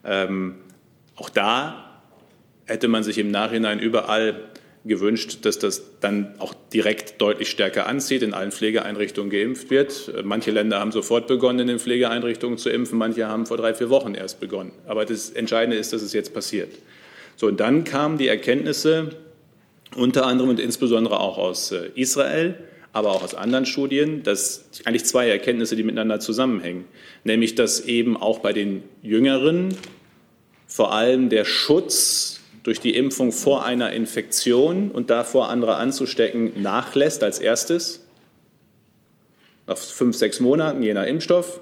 Ähm, auch da hätte man sich im Nachhinein überall gewünscht, dass das dann auch direkt deutlich stärker anzieht, in allen Pflegeeinrichtungen geimpft wird. Manche Länder haben sofort begonnen, in den Pflegeeinrichtungen zu impfen, manche haben vor drei, vier Wochen erst begonnen. Aber das Entscheidende ist, dass es jetzt passiert. So, und dann kamen die Erkenntnisse, unter anderem und insbesondere auch aus äh, Israel, aber auch aus anderen Studien, dass eigentlich zwei Erkenntnisse, die miteinander zusammenhängen. Nämlich, dass eben auch bei den Jüngeren vor allem der Schutz durch die Impfung vor einer Infektion und davor andere anzustecken nachlässt als erstes, nach fünf, sechs Monaten, je nach Impfstoff.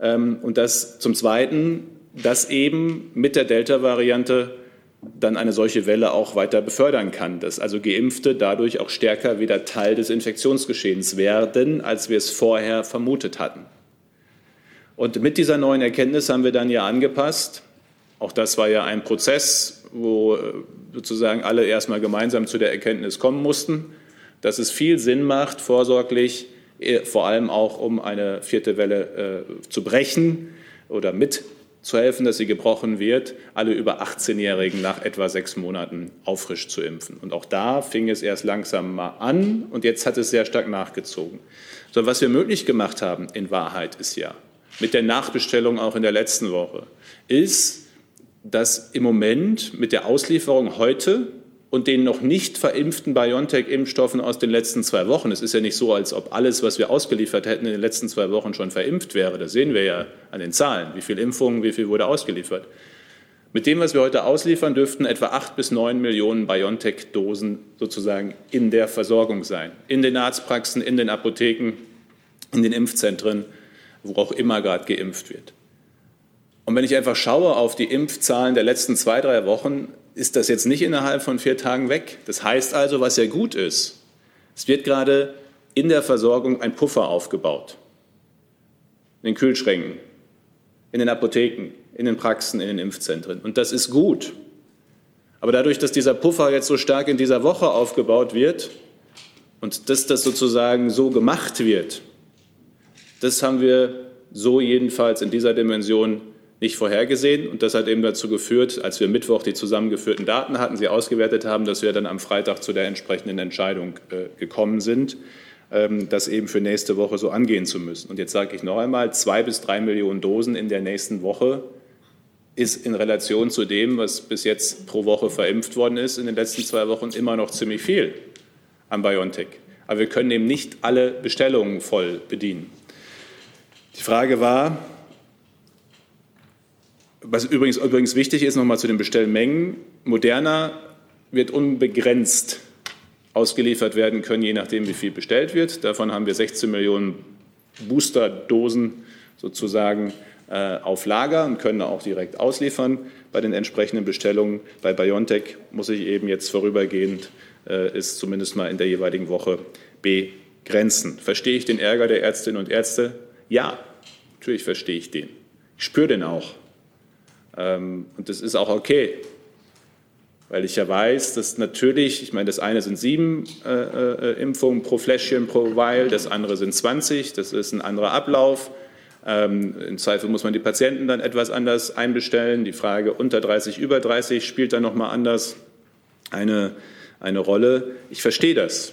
Ähm, und dass zum Zweiten das eben mit der Delta-Variante dann eine solche Welle auch weiter befördern kann, dass also Geimpfte dadurch auch stärker wieder Teil des Infektionsgeschehens werden, als wir es vorher vermutet hatten. Und mit dieser neuen Erkenntnis haben wir dann ja angepasst. Auch das war ja ein Prozess, wo äh, sozusagen alle erstmal gemeinsam zu der Erkenntnis kommen mussten, dass es viel Sinn macht, vorsorglich, äh, vor allem auch um eine vierte Welle äh, zu brechen oder mit zu helfen, dass sie gebrochen wird, alle über 18-Jährigen nach etwa sechs Monaten auffrisch zu impfen. Und auch da fing es erst langsam mal an und jetzt hat es sehr stark nachgezogen. So, was wir möglich gemacht haben in Wahrheit ist ja, mit der Nachbestellung auch in der letzten Woche, ist, dass im Moment mit der Auslieferung heute und den noch nicht verimpften BioNTech-Impfstoffen aus den letzten zwei Wochen. Es ist ja nicht so, als ob alles, was wir ausgeliefert hätten, in den letzten zwei Wochen schon verimpft wäre. Das sehen wir ja an den Zahlen. Wie viele Impfungen, wie viel wurde ausgeliefert. Mit dem, was wir heute ausliefern, dürften etwa acht bis neun Millionen BioNTech-Dosen sozusagen in der Versorgung sein. In den Arztpraxen, in den Apotheken, in den Impfzentren, wo auch immer gerade geimpft wird. Und wenn ich einfach schaue auf die Impfzahlen der letzten zwei, drei Wochen, ist das jetzt nicht innerhalb von vier Tagen weg. Das heißt also, was ja gut ist, es wird gerade in der Versorgung ein Puffer aufgebaut. In den Kühlschränken, in den Apotheken, in den Praxen, in den Impfzentren. Und das ist gut. Aber dadurch, dass dieser Puffer jetzt so stark in dieser Woche aufgebaut wird und dass das sozusagen so gemacht wird, das haben wir so jedenfalls in dieser Dimension nicht vorhergesehen. Und das hat eben dazu geführt, als wir Mittwoch die zusammengeführten Daten hatten, sie ausgewertet haben, dass wir dann am Freitag zu der entsprechenden Entscheidung äh, gekommen sind, ähm, das eben für nächste Woche so angehen zu müssen. Und jetzt sage ich noch einmal, zwei bis drei Millionen Dosen in der nächsten Woche ist in Relation zu dem, was bis jetzt pro Woche verimpft worden ist, in den letzten zwei Wochen immer noch ziemlich viel am BioNTech. Aber wir können eben nicht alle Bestellungen voll bedienen. Die Frage war, was übrigens, übrigens wichtig ist, nochmal zu den Bestellmengen. Moderna wird unbegrenzt ausgeliefert werden können, je nachdem, wie viel bestellt wird. Davon haben wir 16 Millionen Boosterdosen sozusagen äh, auf Lager und können auch direkt ausliefern bei den entsprechenden Bestellungen. Bei BioNTech muss ich eben jetzt vorübergehend äh, ist zumindest mal in der jeweiligen Woche begrenzen. Verstehe ich den Ärger der Ärztinnen und Ärzte? Ja, natürlich verstehe ich den. Ich spüre den auch. Ähm, und das ist auch okay, weil ich ja weiß, dass natürlich, ich meine, das eine sind sieben äh, äh, Impfungen pro Fläschchen pro Weil, das andere sind 20, das ist ein anderer Ablauf. Ähm, Im Zweifel muss man die Patienten dann etwas anders einbestellen. Die Frage unter 30, über 30 spielt dann nochmal anders eine, eine Rolle. Ich verstehe das.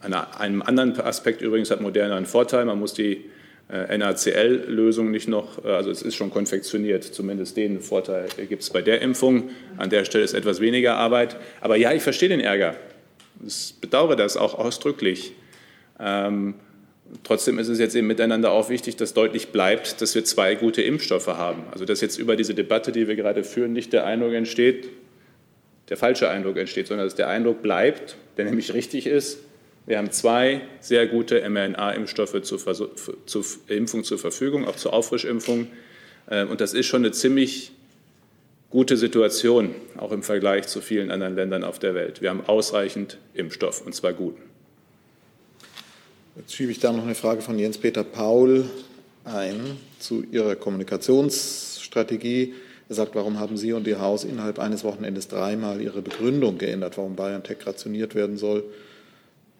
An einem anderen Aspekt übrigens hat Moderna einen Vorteil. Man muss die NaCl-Lösung nicht noch, äh, also es ist schon konfektioniert, zumindest den Vorteil gibt es bei der Impfung. An der Stelle ist etwas weniger Arbeit. Aber ja, ich verstehe den Ärger. Ich bedauere das auch ausdrücklich. Ähm, trotzdem ist es jetzt eben miteinander auch wichtig, dass deutlich bleibt, dass wir zwei gute Impfstoffe haben. Also dass jetzt über diese Debatte, die wir gerade führen, nicht der Eindruck entsteht, der falsche Eindruck entsteht, sondern dass der Eindruck bleibt, der nämlich richtig ist, wir haben zwei sehr gute mRNA-Impfstoffe zur, zur, Impfung zur Verfügung, auch zur Auffrischimpfung. Äh, und das ist schon eine ziemlich gute Situation, auch im Vergleich zu vielen anderen Ländern auf der Welt. Wir haben ausreichend Impfstoff, und zwar guten. Jetzt schiebe ich da noch eine Frage von Jens-Peter Paul ein zu Ihrer Kommunikationsstrategie. Er sagt, warum haben Sie und Ihr Haus innerhalb eines Wochenendes dreimal Ihre Begründung geändert, warum BioNTech rationiert werden soll?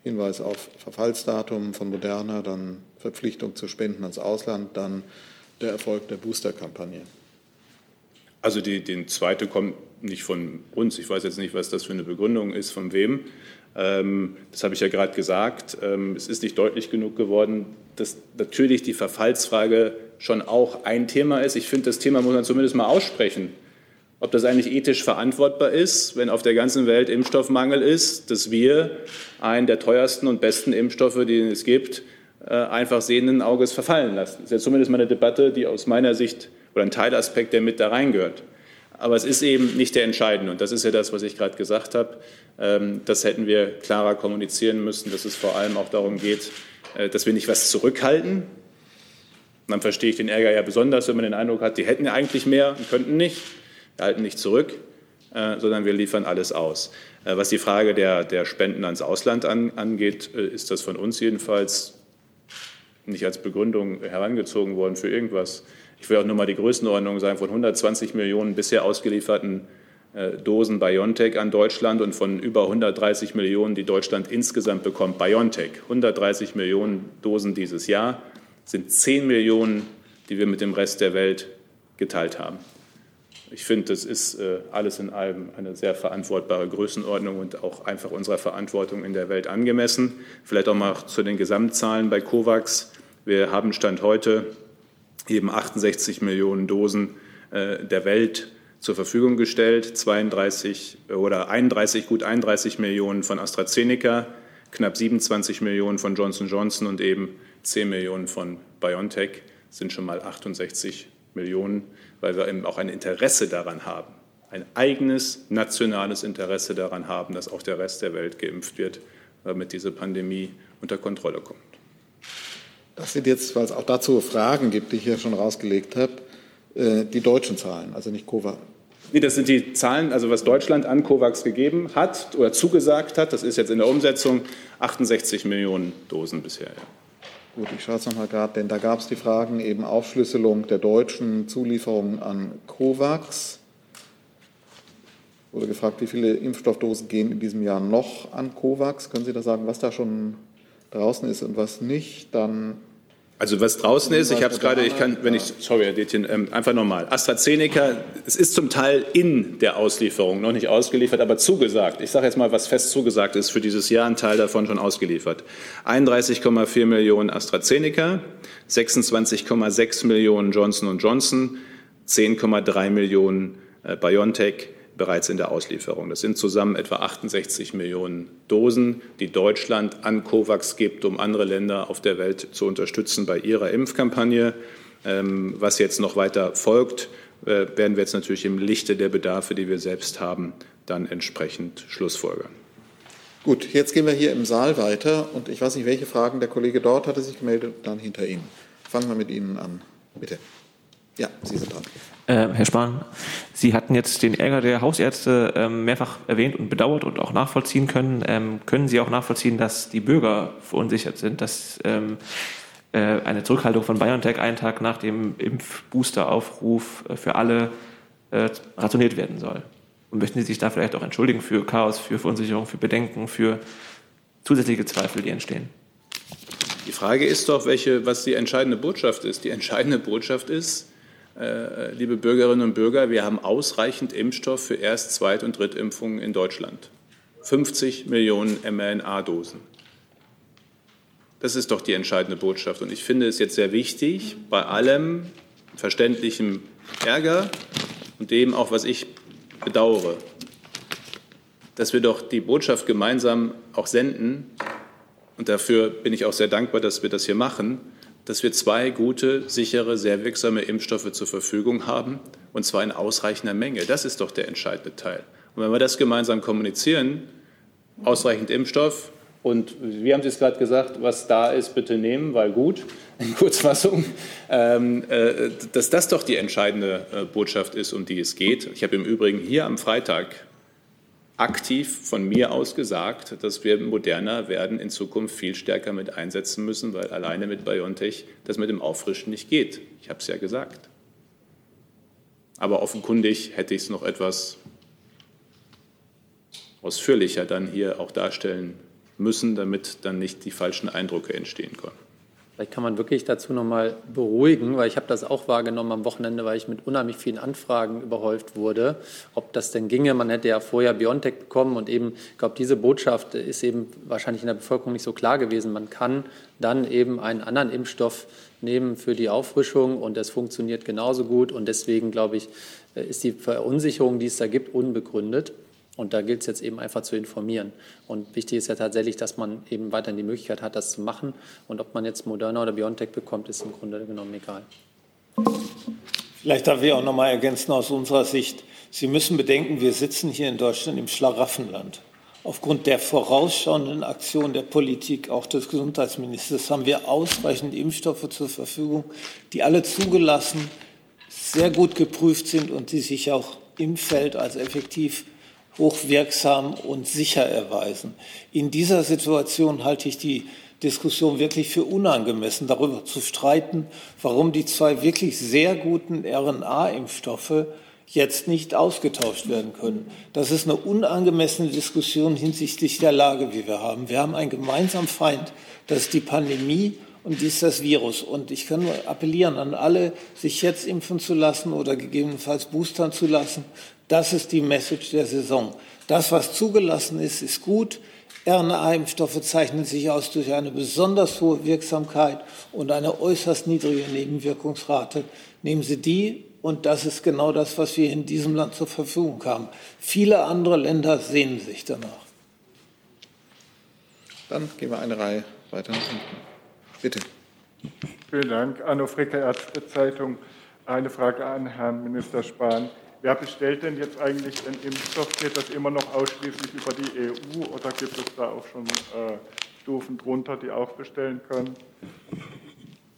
Hinweis auf Verfallsdatum von Moderna, dann Verpflichtung zu Spenden ans Ausland, dann der Erfolg der Boosterkampagne. Also die, den zweite kommt nicht von uns. Ich weiß jetzt nicht, was das für eine Begründung ist, von wem. Ähm, das habe ich ja gerade gesagt. Ähm, es ist nicht deutlich genug geworden, dass natürlich die Verfallsfrage schon auch ein Thema ist. Ich finde, das Thema muss man zumindest mal aussprechen ob das eigentlich ethisch verantwortbar ist, wenn auf der ganzen Welt Impfstoffmangel ist, dass wir einen der teuersten und besten Impfstoffe, die es gibt, äh, einfach sehenden Auges verfallen lassen. Das ist ja zumindest mal eine Debatte, die aus meiner Sicht oder ein Teilaspekt, der mit da reingehört. Aber es ist eben nicht der entscheidende. Und das ist ja das, was ich gerade gesagt habe. Ähm, das hätten wir klarer kommunizieren müssen, dass es vor allem auch darum geht, äh, dass wir nicht was zurückhalten. dann verstehe ich den Ärger ja besonders, wenn man den Eindruck hat, die hätten eigentlich mehr und könnten nicht. Wir halten nicht zurück, äh, sondern wir liefern alles aus. Äh, was die Frage der, der Spenden ans Ausland an, angeht, äh, ist das von uns jedenfalls nicht als Begründung herangezogen worden für irgendwas. Ich will auch nur mal die Größenordnung sagen, von 120 Millionen bisher ausgelieferten Dosen BioNTech an Deutschland und von über 130 Millionen, die Deutschland insgesamt bekommt, BioNTech. 130 Millionen Dosen dieses Jahr sind 10 Millionen, die wir mit dem Rest der Welt geteilt haben ich finde, das ist äh, alles in allem eine sehr verantwortbare Größenordnung und auch einfach unserer Verantwortung in der Welt angemessen. Vielleicht auch mal zu den Gesamtzahlen bei COVAX. Wir haben Stand heute eben 68 Millionen Dosen äh, der Welt zur Verfügung gestellt, 32 oder 31, gut 31 Millionen von AstraZeneca, knapp 27 Millionen von Johnson Johnson und eben 10 Millionen von BioNTech sind schon mal 68 Millionen weil wir eben auch ein Interesse daran haben, ein eigenes nationales Interesse daran haben, dass auch der Rest der Welt geimpft wird, damit diese Pandemie unter Kontrolle kommt. Das sind jetzt, weil es auch dazu Fragen gibt, die ich hier schon rausgelegt habe, äh, die deutschen Zahlen, also nicht COVAX. Nee, das sind die Zahlen, also was Deutschland an COVAX gegeben hat oder zugesagt hat. Das ist jetzt in der Umsetzung 68 Millionen Dosen bisher. Ja. Gut, ich schaue es nochmal gerade, denn da gab es die Fragen eben Aufschlüsselung der deutschen Zulieferungen an COVAX. Wurde gefragt, wie viele Impfstoffdosen gehen in diesem Jahr noch an COVAX? Können Sie da sagen, was da schon draußen ist und was nicht? Dann also was draußen ist, ich habe es gerade, ich kann, wenn ich, sorry, Herr Detjen, ähm, einfach nochmal. AstraZeneca, es ist zum Teil in der Auslieferung, noch nicht ausgeliefert, aber zugesagt. Ich sage jetzt mal, was fest zugesagt ist für dieses Jahr, ein Teil davon schon ausgeliefert. 31,4 Millionen AstraZeneca, 26,6 Millionen Johnson Johnson, 10,3 Millionen äh, BioNTech, bereits in der Auslieferung. Das sind zusammen etwa 68 Millionen Dosen, die Deutschland an COVAX gibt, um andere Länder auf der Welt zu unterstützen bei ihrer Impfkampagne. Ähm, was jetzt noch weiter folgt, äh, werden wir jetzt natürlich im Lichte der Bedarfe, die wir selbst haben, dann entsprechend schlussfolgern. Gut, jetzt gehen wir hier im Saal weiter und ich weiß nicht, welche Fragen der Kollege dort hatte sich gemeldet, dann hinter Ihnen. Fangen wir mit Ihnen an, bitte. Ja, Sie sind dran. Äh, Herr Spahn, Sie hatten jetzt den Ärger der Hausärzte ähm, mehrfach erwähnt und bedauert und auch nachvollziehen können. Ähm, können Sie auch nachvollziehen, dass die Bürger verunsichert sind, dass ähm, äh, eine Zurückhaltung von BioNTech einen Tag nach dem Impfbooster-Aufruf äh, für alle äh, rationiert werden soll? Und möchten Sie sich da vielleicht auch entschuldigen für Chaos, für Verunsicherung, für Bedenken, für zusätzliche Zweifel, die entstehen? Die Frage ist doch, welche, was die entscheidende Botschaft ist. Die entscheidende Botschaft ist, äh, liebe Bürgerinnen und Bürger, wir haben ausreichend Impfstoff für Erst-, Zweit- und Drittimpfungen in Deutschland. 50 Millionen mRNA-Dosen. Das ist doch die entscheidende Botschaft. Und ich finde es jetzt sehr wichtig, bei allem verständlichem Ärger und dem auch, was ich bedauere, dass wir doch die Botschaft gemeinsam auch senden. Und dafür bin ich auch sehr dankbar, dass wir das hier machen, dass wir zwei gute, sichere, sehr wirksame Impfstoffe zur Verfügung haben, und zwar in ausreichender Menge. Das ist doch der entscheidende Teil. Und wenn wir das gemeinsam kommunizieren, ausreichend Impfstoff, und wie haben Sie es gerade gesagt, was da ist, bitte nehmen, weil gut, in Kurzfassung, ähm, äh, dass das doch die entscheidende äh, Botschaft ist, um die es geht. Ich habe im Übrigen hier am Freitag aktiv von mir aus gesagt, dass wir moderner werden in Zukunft viel stärker mit einsetzen müssen, weil alleine mit BioNTech das mit dem Auffrischen nicht geht. Ich habe es ja gesagt. Aber offenkundig hätte ich es noch etwas ausführlicher dann hier auch darstellen müssen, damit dann nicht die falschen Eindrücke entstehen können. Vielleicht kann man wirklich dazu noch mal beruhigen, weil ich habe das auch wahrgenommen am Wochenende, weil ich mit unheimlich vielen Anfragen überhäuft wurde, ob das denn ginge. Man hätte ja vorher Biontech bekommen und eben, ich glaube, diese Botschaft ist eben wahrscheinlich in der Bevölkerung nicht so klar gewesen. Man kann dann eben einen anderen Impfstoff nehmen für die Auffrischung und es funktioniert genauso gut und deswegen, glaube ich, ist die Verunsicherung, die es da gibt, unbegründet. Und da gilt es jetzt eben einfach zu informieren. Und wichtig ist ja tatsächlich, dass man eben weiterhin die Möglichkeit hat, das zu machen. Und ob man jetzt Moderna oder BioNTech bekommt, ist im Grunde genommen egal. Vielleicht darf ich auch noch mal ergänzen aus unserer Sicht. Sie müssen bedenken, wir sitzen hier in Deutschland im Schlaraffenland. Aufgrund der vorausschauenden Aktion der Politik, auch des Gesundheitsministers, haben wir ausreichend Impfstoffe zur Verfügung, die alle zugelassen, sehr gut geprüft sind und die sich auch im Feld als effektiv hochwirksam und sicher erweisen. In dieser Situation halte ich die Diskussion wirklich für unangemessen, darüber zu streiten, warum die zwei wirklich sehr guten RNA-Impfstoffe jetzt nicht ausgetauscht werden können. Das ist eine unangemessene Diskussion hinsichtlich der Lage, wie wir haben. Wir haben einen gemeinsamen Feind, das ist die Pandemie und dies ist das Virus. Und ich kann nur appellieren an alle, sich jetzt impfen zu lassen oder gegebenenfalls boostern zu lassen. Das ist die Message der Saison. Das, was zugelassen ist, ist gut. RNA-Impfstoffe zeichnen sich aus durch eine besonders hohe Wirksamkeit und eine äußerst niedrige Nebenwirkungsrate. Nehmen Sie die, und das ist genau das, was wir in diesem Land zur Verfügung haben. Viele andere Länder sehnen sich danach. Dann gehen wir eine Reihe weiter nach hinten. Bitte. Vielen Dank. Anno Fricke, Ärztezeitung. Eine Frage an Herrn Minister Spahn. Wer bestellt denn jetzt eigentlich den Impfstoff? Geht das immer noch ausschließlich über die EU oder gibt es da auch schon äh, Stufen drunter, die auch bestellen können?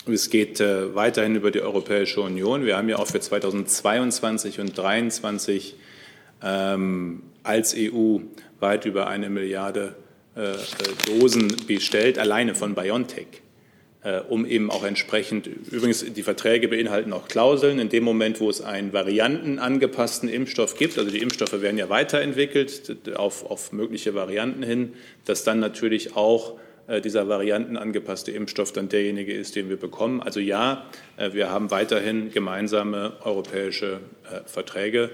Es geht äh, weiterhin über die Europäische Union. Wir haben ja auch für 2022 und 2023 ähm, als EU weit über eine Milliarde äh, äh Dosen bestellt, alleine von BioNTech. Äh, um eben auch entsprechend, übrigens die Verträge beinhalten auch Klauseln, in dem Moment, wo es einen variantenangepassten Impfstoff gibt, also die Impfstoffe werden ja weiterentwickelt auf, auf mögliche Varianten hin, dass dann natürlich auch äh, dieser variantenangepasste Impfstoff dann derjenige ist, den wir bekommen. Also ja, äh, wir haben weiterhin gemeinsame europäische Verträge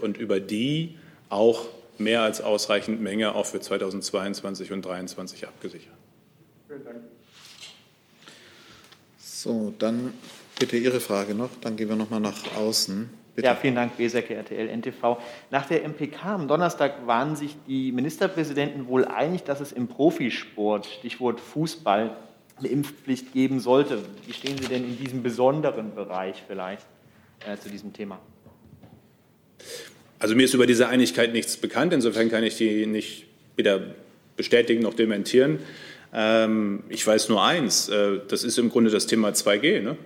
und über die auch mehr als ausreichend Menge auch für 2022 und 2023 abgesichert. Vielen Dank. So, dann bitte Ihre Frage noch, dann gehen wir noch mal nach außen. Bitte. Ja, vielen Dank, Besecke, RTL, NTV. Nach der MPK am Donnerstag waren sich die Ministerpräsidenten wohl einig, dass es im Profisport, Stichwort Fußball, eine Impfpflicht geben sollte. Wie stehen Sie denn in diesem besonderen Bereich vielleicht äh, zu diesem Thema? Also mir ist über diese Einigkeit nichts bekannt. Insofern kann ich die nicht weder bestätigen noch dementieren. Ähm, ich weiß nur eins, äh, das ist im Grunde das Thema 2G. Ne?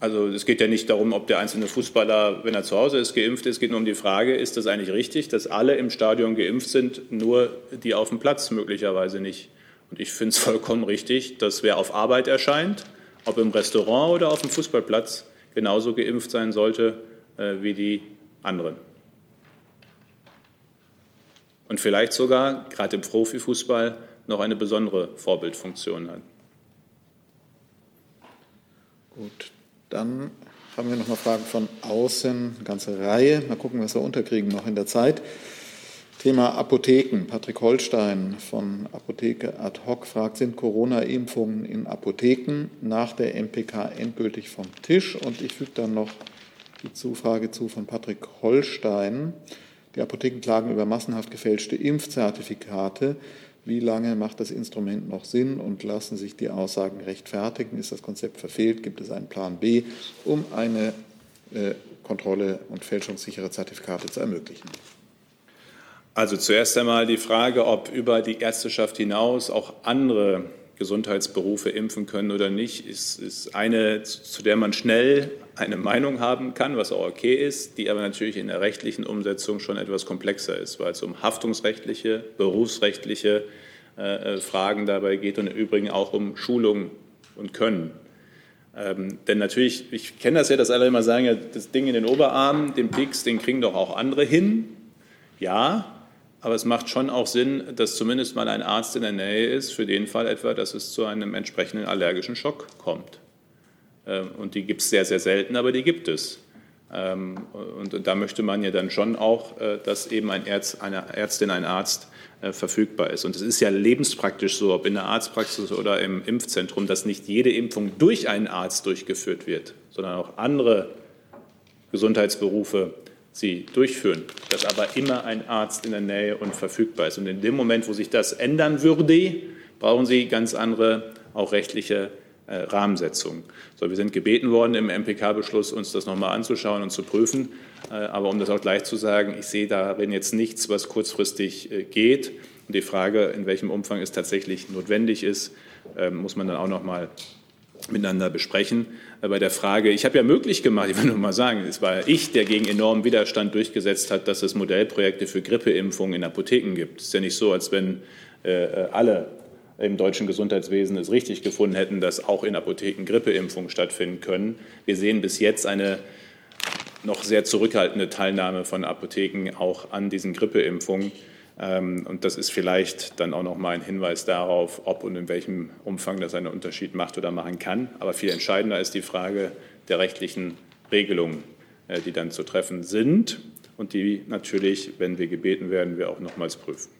Also es geht ja nicht darum, ob der einzelne Fußballer, wenn er zu Hause ist, geimpft ist. Es geht nur um die Frage, ist das eigentlich richtig, dass alle im Stadion geimpft sind, nur die auf dem Platz möglicherweise nicht. Und ich finde es vollkommen richtig, dass wer auf Arbeit erscheint, ob im Restaurant oder auf dem Fußballplatz, genauso geimpft sein sollte äh, wie die anderen. Und vielleicht sogar, gerade im Profifußball, noch eine besondere Vorbildfunktion hat. Gut, dann haben wir noch mal Fragen von außen, eine ganze Reihe. Mal gucken, was wir unterkriegen noch in der Zeit. Thema Apotheken. Patrick Holstein von Apotheke Ad hoc fragt, sind Corona-Impfungen in Apotheken nach der MPK endgültig vom Tisch? Und ich füge dann noch die Zufrage zu von Patrick Holstein. Die Apotheken klagen über massenhaft gefälschte Impfzertifikate. Wie lange macht das Instrument noch Sinn und lassen sich die Aussagen rechtfertigen? Ist das Konzept verfehlt? Gibt es einen Plan B, um eine äh, Kontrolle und fälschungssichere Zertifikate zu ermöglichen? Also zuerst einmal die Frage, ob über die Ärzteschaft hinaus auch andere Gesundheitsberufe impfen können oder nicht, ist, ist eine, zu der man schnell eine Meinung haben kann, was auch okay ist, die aber natürlich in der rechtlichen Umsetzung schon etwas komplexer ist, weil es um haftungsrechtliche, berufsrechtliche äh, äh Fragen dabei geht und im Übrigen auch um Schulung und Können. Ähm, denn natürlich, ich kenne das ja, dass alle immer sagen, ja, das Ding in den Oberarm, den Pix, den kriegen doch auch andere hin. Ja, aber es macht schon auch Sinn, dass zumindest mal ein Arzt in der Nähe ist, für den Fall etwa, dass es zu einem entsprechenden allergischen Schock kommt. Ähm, und die gibt es sehr, sehr selten, aber die gibt es. Ähm, und da möchte man ja dann schon auch, äh, dass eben ein Ärzt, eine Ärztin, ein Arzt äh, verfügbar ist. Und es ist ja lebenspraktisch so, ob in der Arztpraxis oder im Impfzentrum, dass nicht jede Impfung durch einen Arzt durchgeführt wird, sondern auch andere Gesundheitsberufe sie durchführen, dass aber immer ein Arzt in der Nähe und verfügbar ist. Und in dem Moment, wo sich das ändern würde, brauchen Sie ganz andere, auch rechtliche äh, Rahmensetzungen. So, wir sind gebeten worden, im MPK-Beschluss uns das nochmal anzuschauen und zu prüfen. Äh, aber um das auch gleich zu sagen, ich sehe darin jetzt nichts, was kurzfristig äh, geht. Und die Frage, in welchem Umfang es tatsächlich notwendig ist, ähm, muss man dann auch nochmal miteinander besprechen. Äh, bei der Frage, ich habe ja möglich gemacht, ich will nur mal sagen, es war ich, der gegen enormen Widerstand durchgesetzt hat, dass es Modellprojekte für Grippeimpfungen in Apotheken gibt. Es ist ja nicht so, als wenn äh, äh, alle im deutschen Gesundheitswesen es richtig gefunden hätten, dass auch in Apotheken Grippeimpfungen stattfinden können. Wir sehen bis jetzt eine noch sehr zurückhaltende Teilnahme von Apotheken auch an diesen Grippeimpfungen. Ähm, und das ist vielleicht dann auch noch mal ein Hinweis darauf, ob und in welchem Umfang das einen Unterschied macht oder machen kann. Aber viel entscheidender ist die Frage der rechtlichen Regelungen, äh, die dann zu treffen sind und die natürlich, wenn wir gebeten werden, wir auch nochmals prüfen.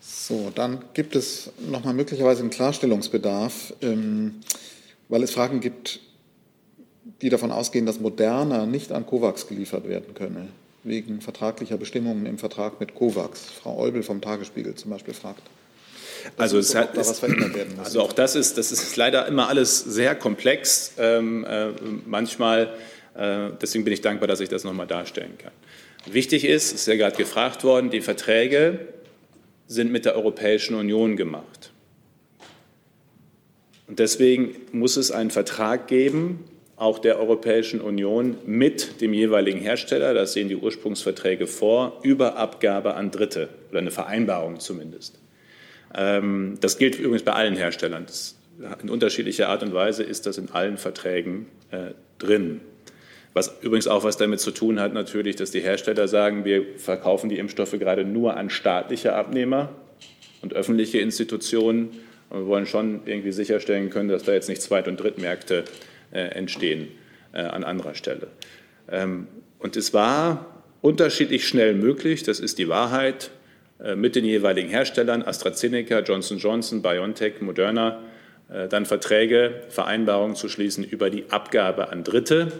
So, dann gibt es noch mal möglicherweise einen Klarstellungsbedarf, ähm, weil es Fragen gibt, die davon ausgehen, dass Moderna nicht an COVAX geliefert werden könne wegen vertraglicher Bestimmungen im Vertrag mit COVAX. Frau Eubel vom Tagesspiegel zum Beispiel fragt. Also, es hat, da also auch das ist, das ist leider immer alles sehr komplex. Ähm, äh, manchmal, äh, deswegen bin ich dankbar, dass ich das nochmal darstellen kann. Wichtig ist, ist ja gerade gefragt worden, die Verträge sind mit der Europäischen Union gemacht. Und deswegen muss es einen Vertrag geben, auch der Europäischen Union mit dem jeweiligen Hersteller, das sehen die Ursprungsverträge vor, über Abgabe an Dritte oder eine Vereinbarung zumindest. Ähm, das gilt übrigens bei allen Herstellern. in unterschiedlicher Art und Weise ist das in allen Verträgen äh, drin. Was übrigens auch was damit zu tun hat, natürlich, dass die Hersteller sagen, wir verkaufen die Impfstoffe gerade nur an staatliche Abnehmer und öffentliche Institutionen. Und wir wollen schon irgendwie sicherstellen können, dass da jetzt nicht Zweit- und Drittmärkte äh, entstehen äh, an anderer Stelle. Ähm, und es war unterschiedlich schnell möglich, das ist die Wahrheit, äh, mit den jeweiligen Herstellern, AstraZeneca, Johnson Johnson, BioNTech, Moderna, dann Verträge, Vereinbarungen zu schließen über die Abgabe an Dritte,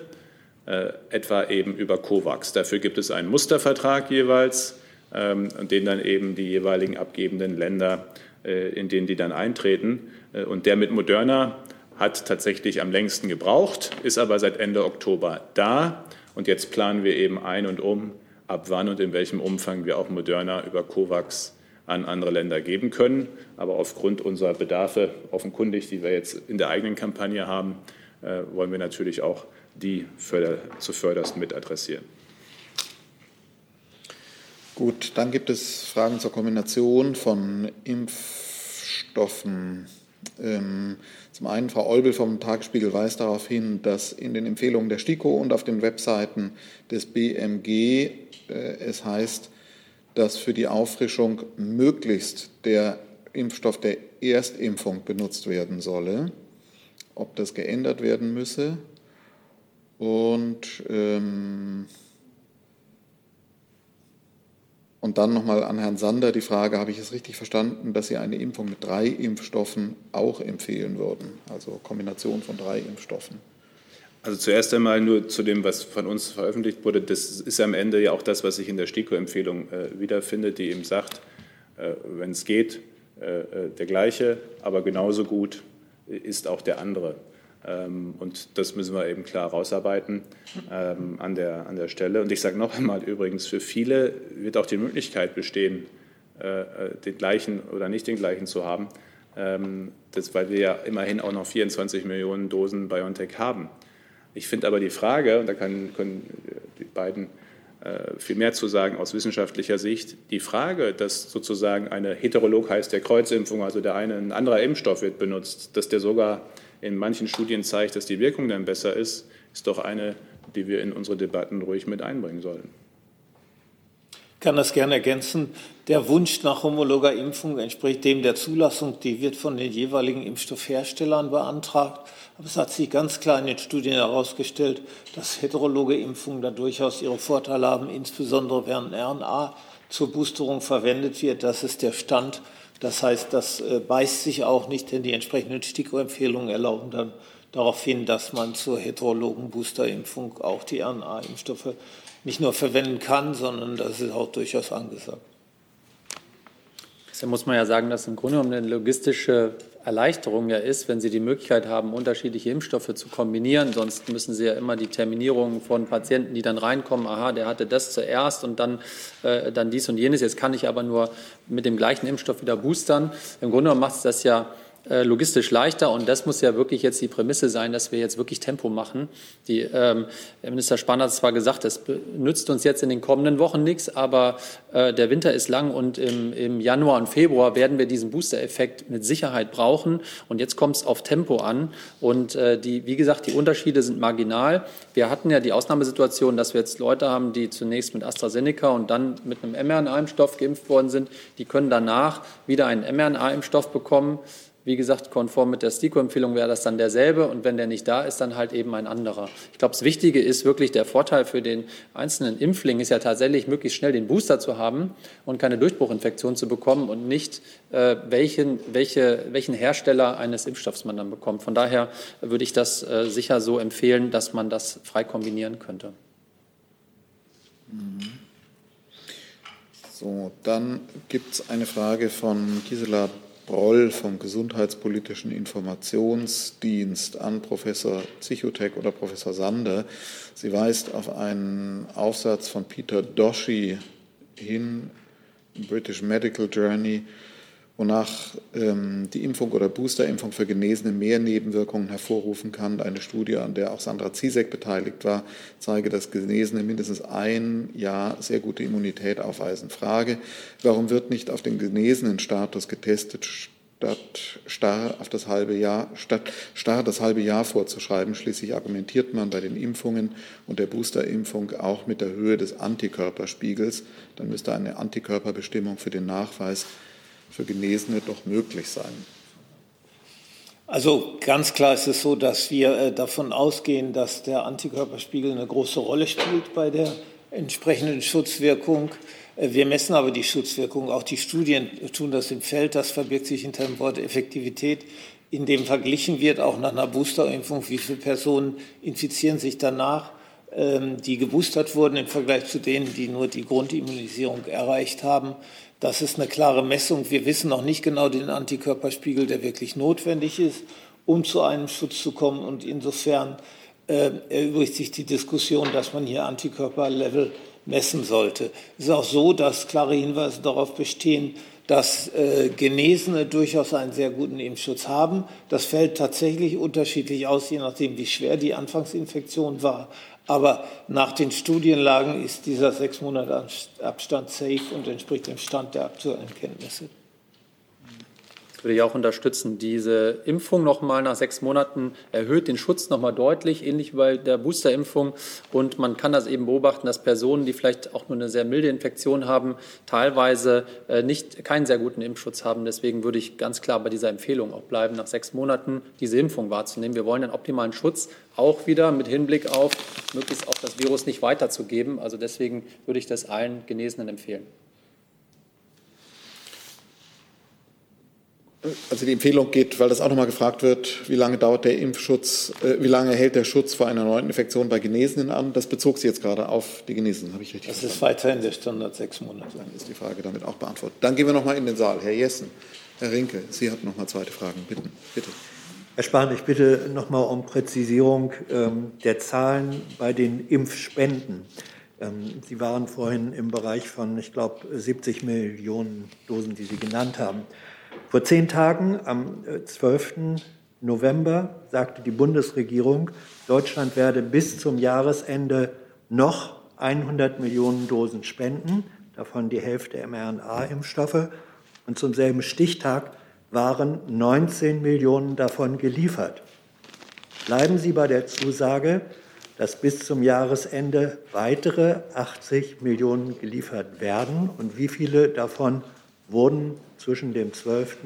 etwa eben über COVAX. Dafür gibt es einen Mustervertrag jeweils, ähm, den dann eben die jeweiligen abgebenden Länder, in denen die dann eintreten. Und der mit Moderna hat tatsächlich am längsten gebraucht, ist aber seit Ende Oktober da. Und jetzt planen wir eben ein und um, ab wann und in welchem Umfang wir auch Moderna über COVAX an andere Länder geben können. Aber aufgrund unserer Bedarfe, offenkundig, die wir jetzt in der eigenen Kampagne haben, äh, wollen wir natürlich auch die förder, zuvörderst mit adressieren. Gut, dann gibt es Fragen zur Kombination von Impfstoffen. Ähm, zum einen, Frau Eubel vom Tagesspiegel weist darauf hin, dass in den Empfehlungen der STIKO und auf den Webseiten des BMG äh, es heißt, dass für die Auffrischung möglichst der Impfstoff der Erstimpfung benutzt werden solle, ob das geändert werden müsse. Und ähm, Und dann nochmal an Herrn Sander die Frage, habe ich es richtig verstanden, dass Sie eine Impfung mit drei Impfstoffen auch empfehlen würden, also Kombination von drei Impfstoffen? Also zuerst einmal nur zu dem, was von uns veröffentlicht wurde. Das ist am Ende ja auch das, was sich in der STIKO-Empfehlung äh, wiederfindet, die eben sagt, äh, wenn es geht, äh, der gleiche, aber genauso gut ist auch der andere. Ähm, und das müssen wir eben klar rausarbeiten ähm, an, der, an der Stelle. Und ich sage noch einmal übrigens, für viele wird auch die Möglichkeit bestehen, äh, den gleichen oder nicht den gleichen zu haben, ähm, das, weil wir ja immerhin auch noch 24 Millionen Dosen BioNTech haben. Ich finde aber die Frage, und da kann, können die beiden äh, viel mehr zu sagen aus wissenschaftlicher Sicht, die Frage, dass sozusagen eine Heterolog heißt der Kreuzimpfung, also der eine ein anderer Impfstoff wird benutzt, dass der sogar in manchen Studien zeigt, dass die Wirkung dann besser ist, ist doch eine, die wir in unsere Debatten ruhig mit einbringen sollen. Ich kann das gerne ergänzen. Der Wunsch nach homologer Impfung entspricht dem der Zulassung, die wird von den jeweiligen Impfstoffherstellern beantragt. Aber es hat sich ganz klar in den Studien herausgestellt, dass heterologe Impfungen da durchaus ihre Vorteile haben, insbesondere während RNA zur Boosterung verwendet wird. Das ist der Stand. Das heißt, das äh, beißt sich auch nicht, denn die entsprechenden STIKO-Empfehlungen erlauben dann darauf hin, dass man zur heterologen Boosterimpfung auch die RNA-Impfstoffe nicht nur verwenden kann, sondern das ist auch durchaus angesagt. Da muss man ja sagen, dass im Grunde genommen eine logistische Erleichterung ja ist, wenn Sie die Möglichkeit haben, unterschiedliche Impfstoffe zu kombinieren. Sonst müssen Sie ja immer die Terminierung von Patienten, die dann reinkommen, aha, der hatte das zuerst und dann, äh, dann dies und jenes. Jetzt kann ich aber nur mit dem gleichen Impfstoff wieder boostern. Im Grunde genommen macht es das ja äh, logistisch leichter. Und das muss ja wirklich jetzt die Prämisse sein, dass wir jetzt wirklich Tempo machen. Die, ähm, Minister Spahn hat zwar gesagt, das nützt uns jetzt in den kommenden Wochen nichts, aber äh, der Winter ist lang und im, im Januar und Februar werden wir diesen Booster-Effekt mit Sicherheit brauchen. Und jetzt kommt es auf Tempo an. Und äh, die, wie gesagt, die Unterschiede sind marginal. Wir hatten ja die Ausnahmesituation, dass wir jetzt Leute haben, die zunächst mit AstraZeneca und dann mit einem mRNA-Impfstoff geimpft worden sind. Die können danach wieder einen mRNA-Impfstoff bekommen. Wie gesagt, konform mit der STIKO-Empfehlung wäre das dann derselbe und wenn der nicht da ist, dann halt eben ein anderer. Ich glaube, das Wichtige ist wirklich der Vorteil für den einzelnen Impfling ist ja tatsächlich, möglichst schnell den Booster zu haben und keine Durchbruchinfektion zu bekommen und nicht, äh, welchen, welche, welchen Hersteller eines Impfstoffs man dann bekommt. Von daher würde ich das äh, sicher so empfehlen, dass man das frei kombinieren könnte. Mhm. So, dann gibt es eine Frage von Gisela Broll vom Gesundheitspolitischen Informationsdienst an Professor Zichotek oder Professor Sander. Sie weist auf einen Aufsatz von Peter Doshi hin, British Medical Journey, wonach ähm, die Impfung oder Boosterimpfung für Genesene mehr Nebenwirkungen hervorrufen kann. Eine Studie, an der auch Sandra Ziesek beteiligt war, zeige, dass Genesene mindestens ein Jahr sehr gute Immunität aufweisen. Frage, warum wird nicht auf den genesenen Status getestet, statt starr auf das halbe Jahr, statt starr das halbe Jahr vorzuschreiben. Schließlich argumentiert man bei den Impfungen und der Boosterimpfung auch mit der Höhe des Antikörperspiegels. Dann müsste eine Antikörperbestimmung für den Nachweis für Genesene doch möglich sein? Also ganz klar ist es so, dass wir äh, davon ausgehen, dass der Antikörperspiegel eine große Rolle spielt bei der entsprechenden Schutzwirkung. Äh, wir messen aber die Schutzwirkung. Auch die Studien tun das im Feld. Das verbirgt sich hinter dem Wort Effektivität, in dem verglichen wird, auch nach einer Boosterimpfung, wie viele Personen infizieren sich danach, ähm, die geboostert wurden im Vergleich zu denen, die nur die Grundimmunisierung erreicht haben. Das ist eine klare Messung. Wir wissen noch nicht genau den Antikörperspiegel, der wirklich notwendig ist, um zu einem Schutz zu kommen. Und insofern äh, erübrigt sich die Diskussion, dass man hier Antikörperlevel messen sollte. Es ist auch so, dass klare Hinweise darauf bestehen, dass äh, Genesene durchaus einen sehr guten Impfschutz haben. Das fällt tatsächlich unterschiedlich aus, je nachdem, wie schwer die Anfangsinfektion war. Aber nach den Studienlagen ist dieser sechs Monate Abstand safe und entspricht dem Stand der aktuellen Kenntnisse würde ich auch unterstützen. Diese Impfung nochmal nach sechs Monaten erhöht den Schutz nochmal deutlich, ähnlich wie bei der Boosterimpfung. Und man kann das eben beobachten, dass Personen, die vielleicht auch nur eine sehr milde Infektion haben, teilweise äh, nicht, keinen sehr guten Impfschutz haben. Deswegen würde ich ganz klar bei dieser Empfehlung auch bleiben, nach sechs Monaten diese Impfung wahrzunehmen. Wir wollen einen optimalen Schutz, auch wieder mit Hinblick auf möglichst auch das Virus nicht weiterzugeben. Also deswegen würde ich das allen Genesenen empfehlen. Also die Empfehlung geht, weil das auch nochmal gefragt wird, wie lange dauert der Impfschutz, äh, wie lange hält der Schutz vor einer neuen Infektion bei Genesenen an? Das bezog sich jetzt gerade auf die Genesenen, habe ich richtig Das verstanden? ist weiterhin der Standard sechs Monate. Dann ist die Frage damit auch beantwortet. Dann gehen wir nochmal in den Saal. Herr Jessen, Herr Rinke, Sie hatten nochmal zweite Fragen. Bitte. Bitte. Herr Spahn, ich bitte nochmal um Präzisierung ähm, der Zahlen bei den Impfspenden. Ähm, Sie waren vorhin im Bereich von, ich glaube, 70 Millionen Dosen, die Sie genannt haben. Vor zehn Tagen, am äh, 12. November, sagte die Bundesregierung, Deutschland werde bis zum Jahresende noch 100 Millionen Dosen spenden, davon die Hälfte mRNA-Impfstoffe. Und zum selben Stichtag waren 19 Millionen davon geliefert. Bleiben Sie bei der Zusage, dass bis zum Jahresende weitere 80 Millionen geliefert werden und wie viele davon wurden zwischen dem 12.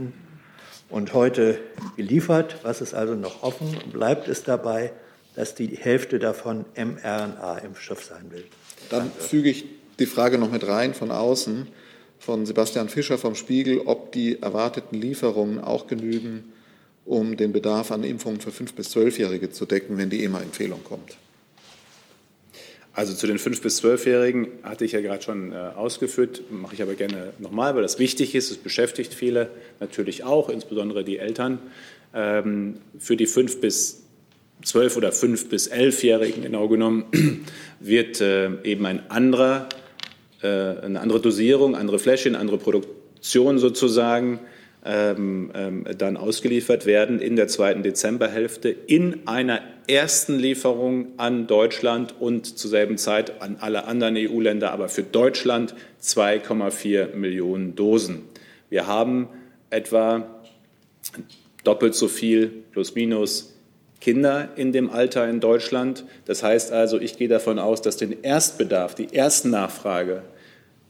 und heute geliefert. Was ist also noch offen? Bleibt es dabei, dass die Hälfte davon mRNA-Impfstoff sein will? Dann füge ich die Frage noch mit rein von außen von Sebastian Fischer vom Spiegel, ob die erwarteten Lieferungen auch genügen, um den Bedarf an Impfungen für 5- bis 12-Jährige zu decken, wenn die EMA-Empfehlung kommt. Also zu den 5- bis 12-Jährigen hatte ich ja gerade schon äh, ausgeführt, mache ich aber gerne nochmal, weil das wichtig ist. Es beschäftigt viele natürlich auch, insbesondere die Eltern. Ähm, für die 5 bis 12 oder 5 bis 11-Jährigen genau genommen wird äh, eben ein anderer, äh, eine andere Dosierung, andere Fläschchen, andere Produktion sozusagen ähm, ähm, dann ausgeliefert werden in der zweiten Dezemberhälfte in einer ersten Lieferung an Deutschland und zur selben Zeit an alle anderen EU-Länder, aber für Deutschland 2,4 Millionen Dosen. Wir haben etwa doppelt so viel plus minus Kinder in dem Alter in Deutschland. Das heißt also, ich gehe davon aus, dass den Erstbedarf, die Erstnachfrage,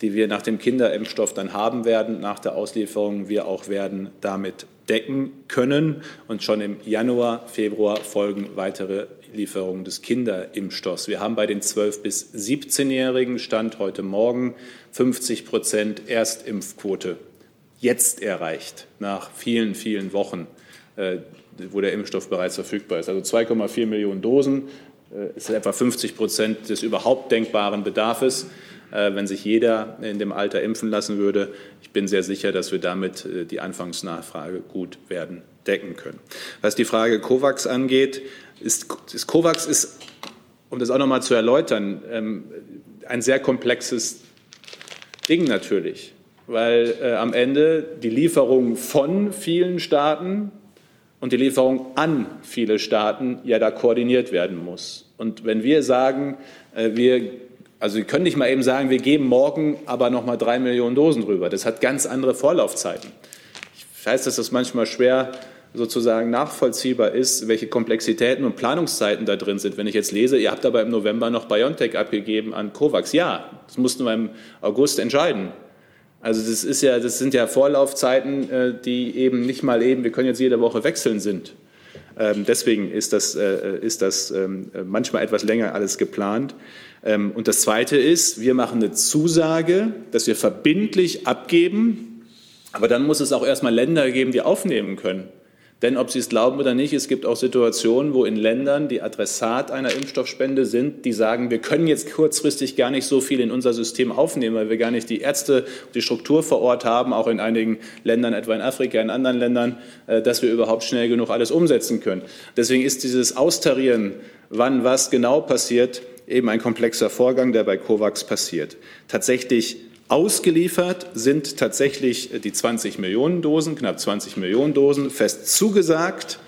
die wir nach dem Kinderimpfstoff dann haben werden, nach der Auslieferung, wir auch werden damit decken können. Und schon im Januar, Februar folgen weitere Lieferungen des Kinderimpfstoffs. Wir haben bei den 12- bis 17-Jährigen Stand heute Morgen 50 Prozent Erstimpfquote jetzt erreicht, nach vielen, vielen Wochen, äh, wo der Impfstoff bereits verfügbar ist. Also 2,4 Millionen Dosen äh, ist etwa 50 Prozent des überhaupt denkbaren Bedarfs äh, wenn sich jeder in dem Alter impfen lassen würde. Ich bin sehr sicher, dass wir damit äh, die Anfangsnachfrage gut werden decken können. Was die Frage COVAX angeht, ist, ist COVAX ist, um das auch noch mal zu erläutern, ähm, ein sehr komplexes Ding natürlich, weil äh, am Ende die Lieferung von vielen Staaten und die Lieferung an viele Staaten ja da koordiniert werden muss. Und wenn wir sagen, äh, wir also Sie können nicht mal eben sagen, wir geben morgen aber noch mal drei Millionen Dosen drüber. Das hat ganz andere Vorlaufzeiten. Ich weiß, dass das manchmal schwer sozusagen nachvollziehbar ist, welche Komplexitäten und Planungszeiten da drin sind. Wenn ich jetzt lese, ihr habt aber im November noch BioNTech abgegeben an COVAX. Ja, das mussten wir im August entscheiden. Also das, ist ja, das sind ja Vorlaufzeiten, äh, die eben nicht mal eben, wir können jetzt jede Woche wechseln sind. Ähm, deswegen ist das, äh, ist das ähm, manchmal etwas länger alles geplant. Ähm, und das Zweite ist, wir machen eine Zusage, dass wir verbindlich abgeben, aber dann muss es auch erstmal Länder geben, die aufnehmen können. Denn ob Sie es glauben oder nicht, es gibt auch Situationen, wo in Ländern, die Adressat einer Impfstoffspende sind, die sagen, wir können jetzt kurzfristig gar nicht so viel in unser System aufnehmen, weil wir gar nicht die Ärzte, die Struktur vor Ort haben, auch in einigen Ländern, etwa in Afrika, in anderen Ländern, äh, dass wir überhaupt schnell genug alles umsetzen können. Deswegen ist dieses Austarieren, wann was genau passiert, eben ein komplexer Vorgang, der bei COVAX passiert. Tatsächlich Ausgeliefert sind tatsächlich die 20 Millionen Dosen, knapp 20 Millionen Dosen, fest zugesagt.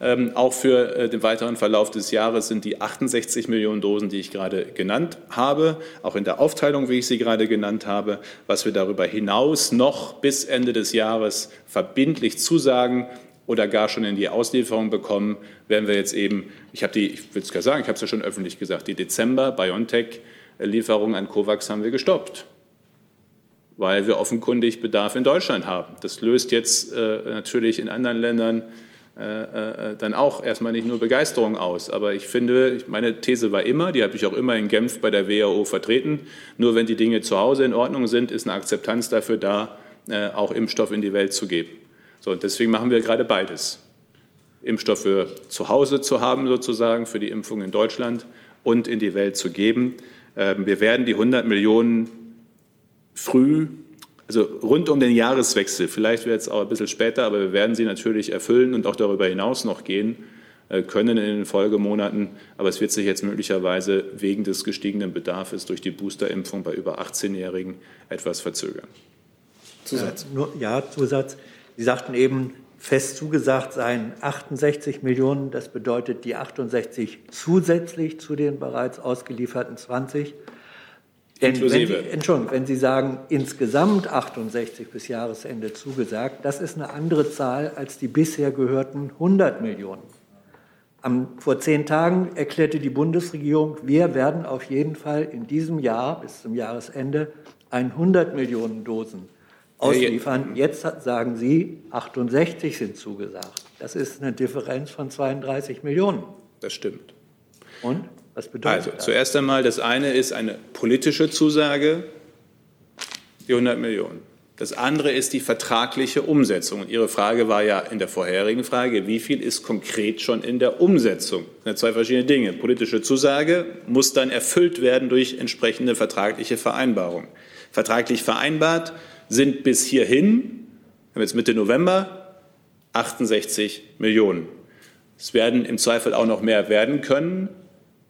Ähm, auch für äh, den weiteren Verlauf des Jahres sind die 68 Millionen Dosen, die ich gerade genannt habe, auch in der Aufteilung, wie ich sie gerade genannt habe, was wir darüber hinaus noch bis Ende des Jahres verbindlich zusagen oder gar schon in die Auslieferung bekommen, werden wir jetzt eben, ich habe die, ich will es gar sagen, ich habe es ja schon öffentlich gesagt, die Dezember-BioNTech-Lieferung an COVAX haben wir gestoppt weil wir offenkundig Bedarf in Deutschland haben. Das löst jetzt äh, natürlich in anderen Ländern äh, äh, dann auch erstmal nicht nur Begeisterung aus. Aber ich finde, meine These war immer, die habe ich auch immer in Genf bei der WHO vertreten, nur wenn die Dinge zu Hause in Ordnung sind, ist eine Akzeptanz dafür da, äh, auch Impfstoff in die Welt zu geben. So, und deswegen machen wir gerade beides. Impfstoffe zu Hause zu haben, sozusagen, für die Impfung in Deutschland und in die Welt zu geben. Ähm, wir werden die 100 Millionen früh, also rund um den Jahreswechsel, vielleicht wird es auch ein bisschen später, aber wir werden sie natürlich erfüllen und auch darüber hinaus noch gehen äh, können in den Folgemonaten. Aber es wird sich jetzt möglicherweise wegen des gestiegenen Bedarfs durch die Boosterimpfung bei über 18-Jährigen etwas verzögern. Zusatz. Äh, ja, Zusatz. Sie sagten eben, fest zugesagt seien 68 Millionen. Das bedeutet die 68 zusätzlich zu den bereits ausgelieferten 20. Denn wenn Sie, Entschuldigung, wenn Sie sagen, insgesamt 68 bis Jahresende zugesagt, das ist eine andere Zahl als die bisher gehörten 100 Millionen. Am, vor zehn Tagen erklärte die Bundesregierung, wir werden auf jeden Fall in diesem Jahr bis zum Jahresende 100 Millionen Dosen ausliefern. Jetzt sagen Sie, 68 sind zugesagt. Das ist eine Differenz von 32 Millionen. Das stimmt. Und was bedeutet also, das? Also zuerst einmal, das eine ist eine politische Zusage, die 100 Millionen. Das andere ist die vertragliche Umsetzung. Und Ihre Frage war ja in der vorherigen Frage, wie viel ist konkret schon in der Umsetzung? Das sind zwei verschiedene Dinge. Politische Zusage muss dann erfüllt werden durch entsprechende vertragliche Vereinbarungen. Vertraglich vereinbart sind bis hierhin, wir haben jetzt Mitte November, 68 Millionen. Es werden im Zweifel auch noch mehr werden können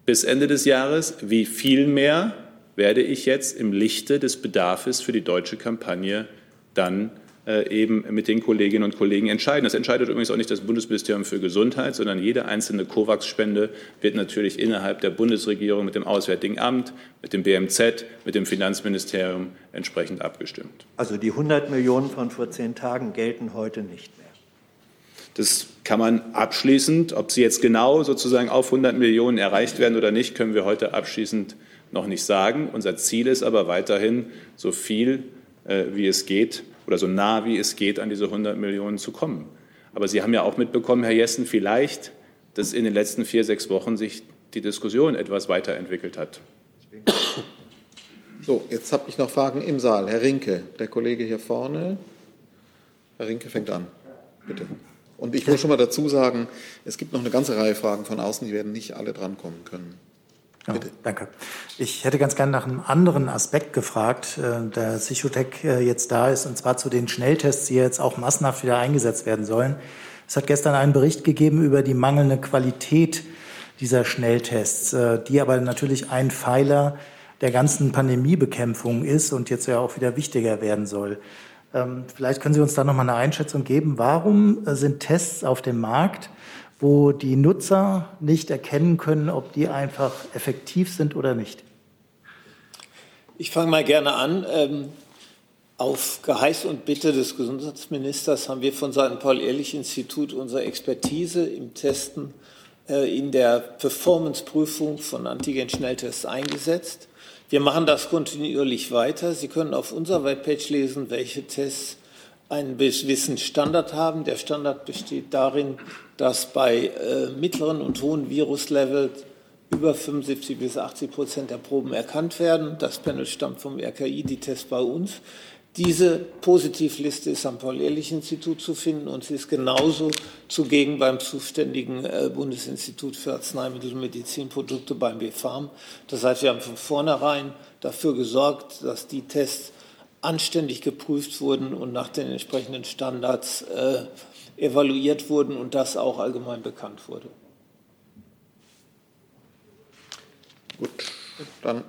bis Ende des Jahres. Wie viel mehr werde ich jetzt im Lichte des Bedarfs für die deutsche Kampagne dann eben mit den Kolleginnen und Kollegen entscheiden. Das entscheidet übrigens auch nicht das Bundesministerium für Gesundheit, sondern jede einzelne COVAX-Spende wird natürlich innerhalb der Bundesregierung mit dem Auswärtigen Amt, mit dem BMZ, mit dem Finanzministerium entsprechend abgestimmt. Also die 100 Millionen von vor zehn Tagen gelten heute nicht mehr. Das kann man abschließend, ob sie jetzt genau sozusagen auf 100 Millionen erreicht werden oder nicht, können wir heute abschließend noch nicht sagen. Unser Ziel ist aber weiterhin, so viel äh, wie es geht, oder so nah wie es geht an diese 100 Millionen zu kommen. Aber Sie haben ja auch mitbekommen, Herr Jessen, vielleicht, dass in den letzten vier, sechs Wochen sich die Diskussion etwas weiterentwickelt hat. So, jetzt habe ich noch Fragen im Saal. Herr Rinke, der Kollege hier vorne. Herr Rinke fängt an. Bitte. Und ich muss schon mal dazu sagen, es gibt noch eine ganze Reihe Fragen von außen, die werden nicht alle drankommen können. Ja, danke. Ich hätte ganz gerne nach einem anderen Aspekt gefragt, äh, der Psychotech äh, jetzt da ist, und zwar zu den Schnelltests, die jetzt auch massenhaft wieder eingesetzt werden sollen. Es hat gestern einen Bericht gegeben über die mangelnde Qualität dieser Schnelltests, äh, die aber natürlich ein Pfeiler der ganzen Pandemiebekämpfung ist und jetzt ja auch wieder wichtiger werden soll. Ähm, vielleicht können Sie uns da noch mal eine Einschätzung geben. Warum sind Tests auf dem Markt, wo die Nutzer nicht erkennen können, ob die einfach effektiv sind oder nicht? Ich fange mal gerne an. Ähm, auf Geheiß und Bitte des Gesundheitsministers haben wir von Seiten Paul-Ehrlich-Institut unsere Expertise im Testen äh, in der Performance-Prüfung von Antigen-Schnelltests eingesetzt. Wir machen das kontinuierlich weiter. Sie können auf unserer Webpage lesen, welche Tests einen gewissen Standard haben. Der Standard besteht darin, dass bei äh, mittleren und hohen Viruslevels über 75 bis 80 Prozent der Proben erkannt werden. Das Panel stammt vom RKI, die Tests bei uns. Diese Positivliste ist am Paul-Ehrlich-Institut zu finden und sie ist genauso zugegen beim zuständigen äh, Bundesinstitut für Arzneimittel und Medizinprodukte beim BfArM. Das heißt, wir haben von vornherein dafür gesorgt, dass die Tests anständig geprüft wurden und nach den entsprechenden Standards äh, evaluiert wurden und das auch allgemein bekannt wurde. Gut, dann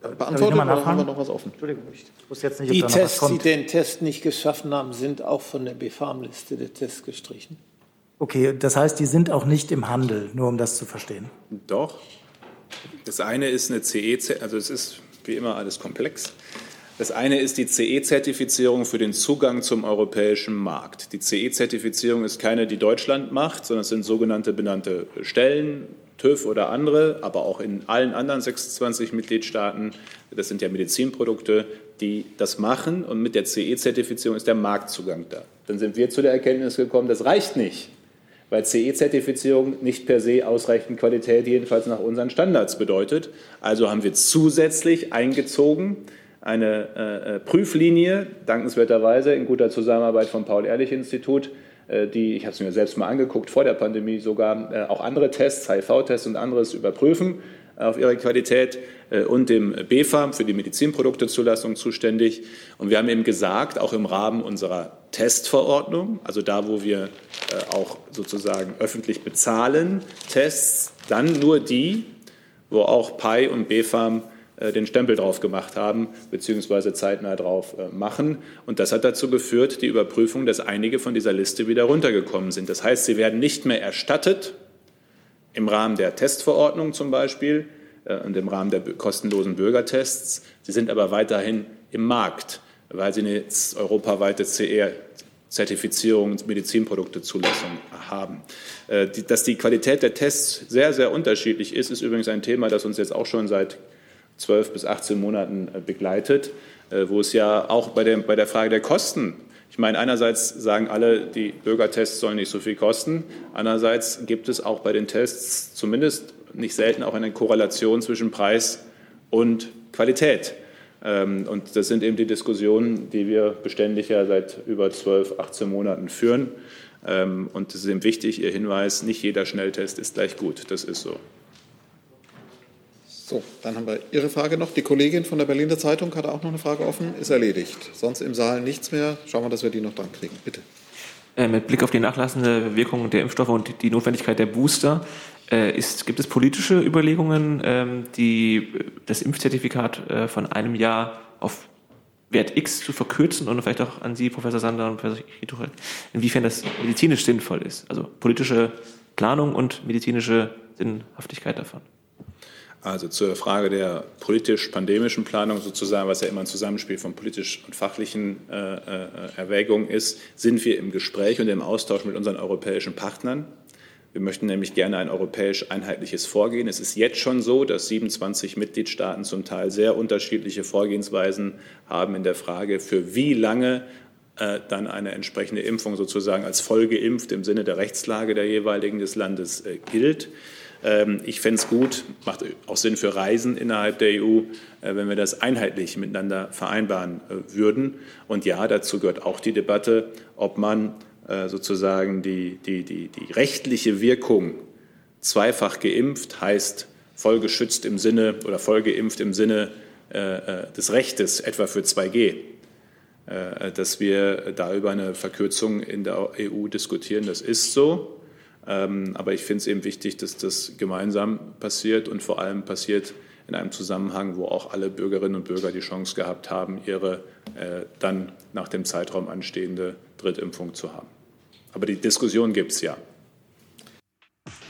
beantwortet oder haben wir noch was offen? Entschuldigung, ich wusste jetzt nicht, die Tests, die den Test nicht geschaffen haben, sind auch von der BfArM-Liste der Tests gestrichen. Okay, das heißt, die sind auch nicht im Handel, nur um das zu verstehen. Doch. Das eine ist eine CE, also es ist wie immer alles komplex. Das eine ist die CE-Zertifizierung für den Zugang zum europäischen Markt. Die CE-Zertifizierung ist keine, die Deutschland macht, sondern es sind sogenannte benannte Stellen, TÜV oder andere, aber auch in allen anderen 26 Mitgliedstaaten, das sind ja Medizinprodukte, die das machen und mit der CE-Zertifizierung ist der Marktzugang da. Dann sind wir zu der Erkenntnis gekommen, das reicht nicht, weil CE-Zertifizierung nicht per se ausreichend Qualität, jedenfalls nach unseren Standards bedeutet. Also haben wir zusätzlich eingezogen, eine Prüflinie, dankenswerterweise in guter Zusammenarbeit vom Paul-Ehrlich-Institut, die, ich habe es mir selbst mal angeguckt, vor der Pandemie sogar auch andere Tests, HIV-Tests und anderes überprüfen auf ihre Qualität und dem BfArM für die Medizinproduktezulassung zuständig. Und wir haben eben gesagt, auch im Rahmen unserer Testverordnung, also da, wo wir auch sozusagen öffentlich bezahlen, Tests, dann nur die, wo auch PI und BfArM äh, den Stempel drauf gemacht haben, beziehungsweise zeitnah drauf äh, machen. Und das hat dazu geführt, die Überprüfung, dass einige von dieser Liste wieder runtergekommen sind. Das heißt, sie werden nicht mehr erstattet, im Rahmen der Testverordnung zum Beispiel äh, und im Rahmen der kostenlosen Bürgertests. Sie sind aber weiterhin im Markt, weil sie eine europaweite CE Zertifizierung Medizinproduktezulassung haben. Dass die Qualität der Tests sehr, sehr unterschiedlich ist, ist übrigens ein Thema, das uns jetzt auch schon seit 12 bis 18 Monaten äh, begleitet, äh, wo es ja auch bei der, bei der Frage der Kosten ich meine, einerseits sagen alle, die Bürgertests sollen nicht so viel kosten. Andererseits gibt es auch bei den Tests zumindest nicht selten auch eine Korrelation zwischen Preis und Qualität. Ähm, und das sind eben die Diskussionen, die wir beständig ja seit über 12, 18 Monaten führen. Ähm, und es ist eben wichtig, Ihr Hinweis, nicht jeder Schnelltest ist gleich gut. Das ist so. So, dann haben wir Ihre Frage noch. Die Kollegin von der Berliner Zeitung hatte auch noch eine Frage offen. Ist erledigt. Sonst im Saal nichts mehr. Schauen wir, dass wir die noch dran kriegen. Bitte. Äh, mit Blick auf die nachlassende Wirkung der Impfstoffe und die Notwendigkeit der Booster, äh, ist, gibt es politische Überlegungen, ähm, die, das Impfzertifikat äh, von einem Jahr auf Wert X zu verkürzen und vielleicht auch an Sie, Professor Sander und Professor Rituchel, inwiefern das medizinisch sinnvoll ist? Also politische Planung und medizinische Sinnhaftigkeit davon. Also zur Frage der politisch-pandemischen Planung sozusagen, was ja immer ein Zusammenspiel von politisch und fachlichen äh, äh, Erwägungen ist, sind wir im Gespräch und im Austausch mit unseren europäischen Partnern. Wir möchten nämlich gerne ein europäisch einheitliches Vorgehen. Es ist jetzt schon so, dass 27 Mitgliedstaaten zum Teil sehr unterschiedliche Vorgehensweisen haben in der Frage, für wie lange äh, dann eine entsprechende Impfung sozusagen als vollgeimpft im Sinne der Rechtslage der jeweiligen des Landes äh, gilt. Ähm, ich fände es gut, macht auch Sinn für Reisen innerhalb der EU, äh, wenn wir das einheitlich miteinander vereinbaren äh, würden. Und ja, dazu gehört auch die Debatte, ob man äh, sozusagen die, die, die, die rechtliche Wirkung zweifach geimpft heißt voll geschützt im Sinne oder voll geimpft im Sinne des Rechtes, etwa für 2G, dass wir da über eine Verkürzung in der EU diskutieren. Das ist so. Ähm, aber ich finde es eben wichtig, dass das gemeinsam passiert und vor allem passiert in einem Zusammenhang, wo auch alle Bürgerinnen und Bürger die Chance gehabt haben, ihre äh, dann nach dem Zeitraum anstehende Drittimpfung zu haben. Aber die Diskussion gibt es ja.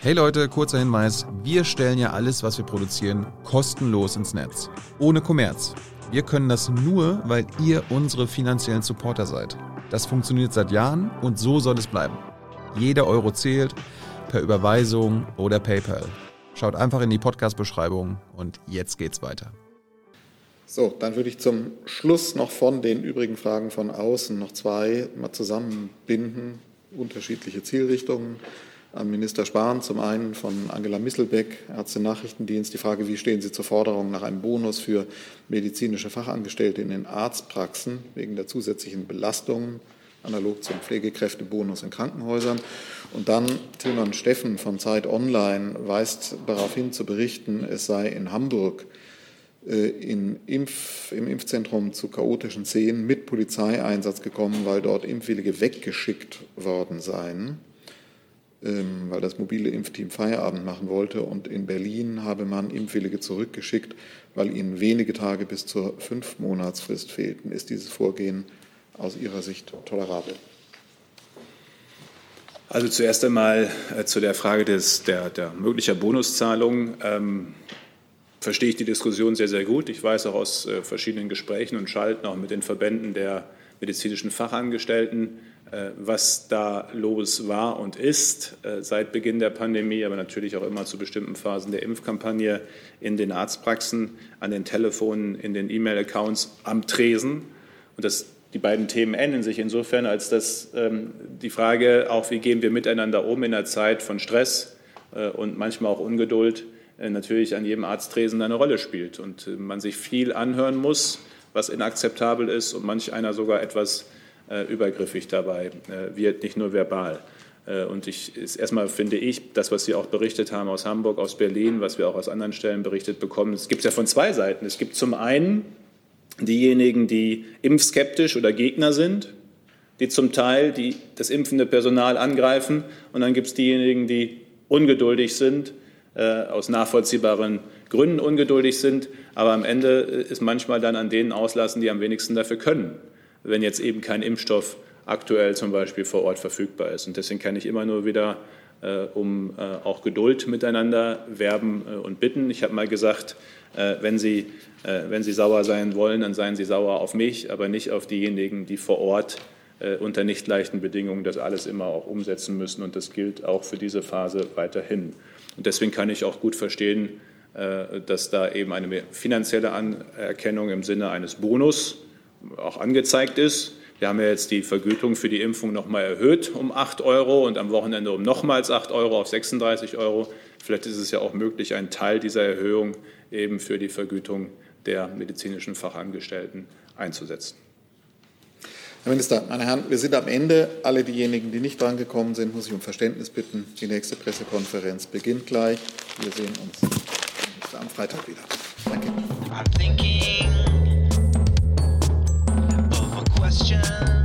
Hey Leute, kurzer Hinweis. Wir stellen ja alles, was wir produzieren, kostenlos ins Netz. Ohne Kommerz. Wir können das nur, weil ihr unsere finanziellen Supporter seid. Das funktioniert seit Jahren und so soll es bleiben. Jeder Euro zählt, per Überweisung oder PayPal. Schaut einfach in die Podcast-Beschreibung und jetzt geht's weiter. So, dann würde ich zum Schluss noch von den übrigen Fragen von außen noch zwei mal zusammenbinden. Unterschiedliche Zielrichtungen an Minister Spahn. Zum einen von Angela Misselbeck, Ärzte-Nachrichtendienst, die Frage, wie stehen Sie zur Forderung nach einem Bonus für medizinische Fachangestellte in den Arztpraxen wegen der zusätzlichen Belastungen analog zum Pflegekräftebonus in Krankenhäusern. Und dann Tilman Steffen von Zeit Online weist darauf hin zu berichten, es sei in Hamburg äh, in Impf, im Impfzentrum zu chaotischen Szenen mit Polizeieinsatz gekommen, weil dort Impfwillige weggeschickt worden seien, ähm, weil das mobile Impfteam Feierabend machen wollte. Und in Berlin habe man Impfwillige zurückgeschickt, weil ihnen wenige Tage bis zur Fünfmonatsfrist fehlten. Ist dieses Vorgehen aus Ihrer Sicht tolerabel? Also zuerst einmal äh, zu der Frage des, der, der möglicher Bonuszahlung. Ähm, verstehe ich die Diskussion sehr, sehr gut. Ich weiß auch aus äh, verschiedenen Gesprächen und Schalten auch mit den Verbänden der medizinischen Fachangestellten, äh, was da los war und ist äh, seit Beginn der Pandemie, aber natürlich auch immer zu bestimmten Phasen der Impfkampagne in den Arztpraxen, an den Telefonen, in den E-Mail-Accounts, am Tresen. Und das die beiden Themen ähneln sich insofern, als dass ähm, die Frage auch, wie gehen wir miteinander um in einer Zeit von Stress äh, und manchmal auch Ungeduld, äh, natürlich an jedem Arzttresen eine Rolle spielt und äh, man sich viel anhören muss, was inakzeptabel ist und manch einer sogar etwas äh, übergriffig dabei äh, wird, nicht nur verbal. Und ich, ist erstmal finde ich, das, was Sie auch berichtet haben aus Hamburg, aus Berlin, was wir auch aus anderen Stellen berichtet bekommen, es gibt es ja von zwei Seiten. Es gibt zum einen diejenigen, die impfskeptisch oder Gegner sind, die zum Teil die, das impfende Personal angreifen. Und dann gibt es diejenigen, die ungeduldig sind, äh, aus nachvollziehbaren Gründen ungeduldig sind, aber am Ende ist manchmal dann an denen auslassen, die am wenigsten dafür können, wenn jetzt eben kein Impfstoff aktuell zum Beispiel vor Ort verfügbar ist. Und deswegen kann ich immer nur wieder äh, um äh, auch Geduld miteinander werben äh, und bitten. Ich habe mal gesagt, äh, wenn, Sie, äh, wenn Sie sauer sein wollen, dann seien Sie sauer auf mich, aber nicht auf diejenigen, die vor Ort äh, unter nicht leichten Bedingungen das alles immer auch umsetzen müssen. Und das gilt auch für diese Phase weiterhin. Und deswegen kann ich auch gut verstehen, äh, dass da eben eine finanzielle Anerkennung im Sinne eines Bonus auch angezeigt ist. Wir haben ja jetzt die Vergütung für die Impfung nochmal erhöht um 8 Euro und am Wochenende um nochmals 8 Euro auf 36 Euro. Vielleicht ist es ja auch möglich, einen Teil dieser Erhöhung eben für die Vergütung der medizinischen Fachangestellten einzusetzen. Herr Minister, meine Herren, wir sind am Ende. Alle diejenigen, die nicht drangekommen sind, muss ich um Verständnis bitten. Die nächste Pressekonferenz beginnt gleich. Wir sehen uns am Freitag wieder. Danke. question.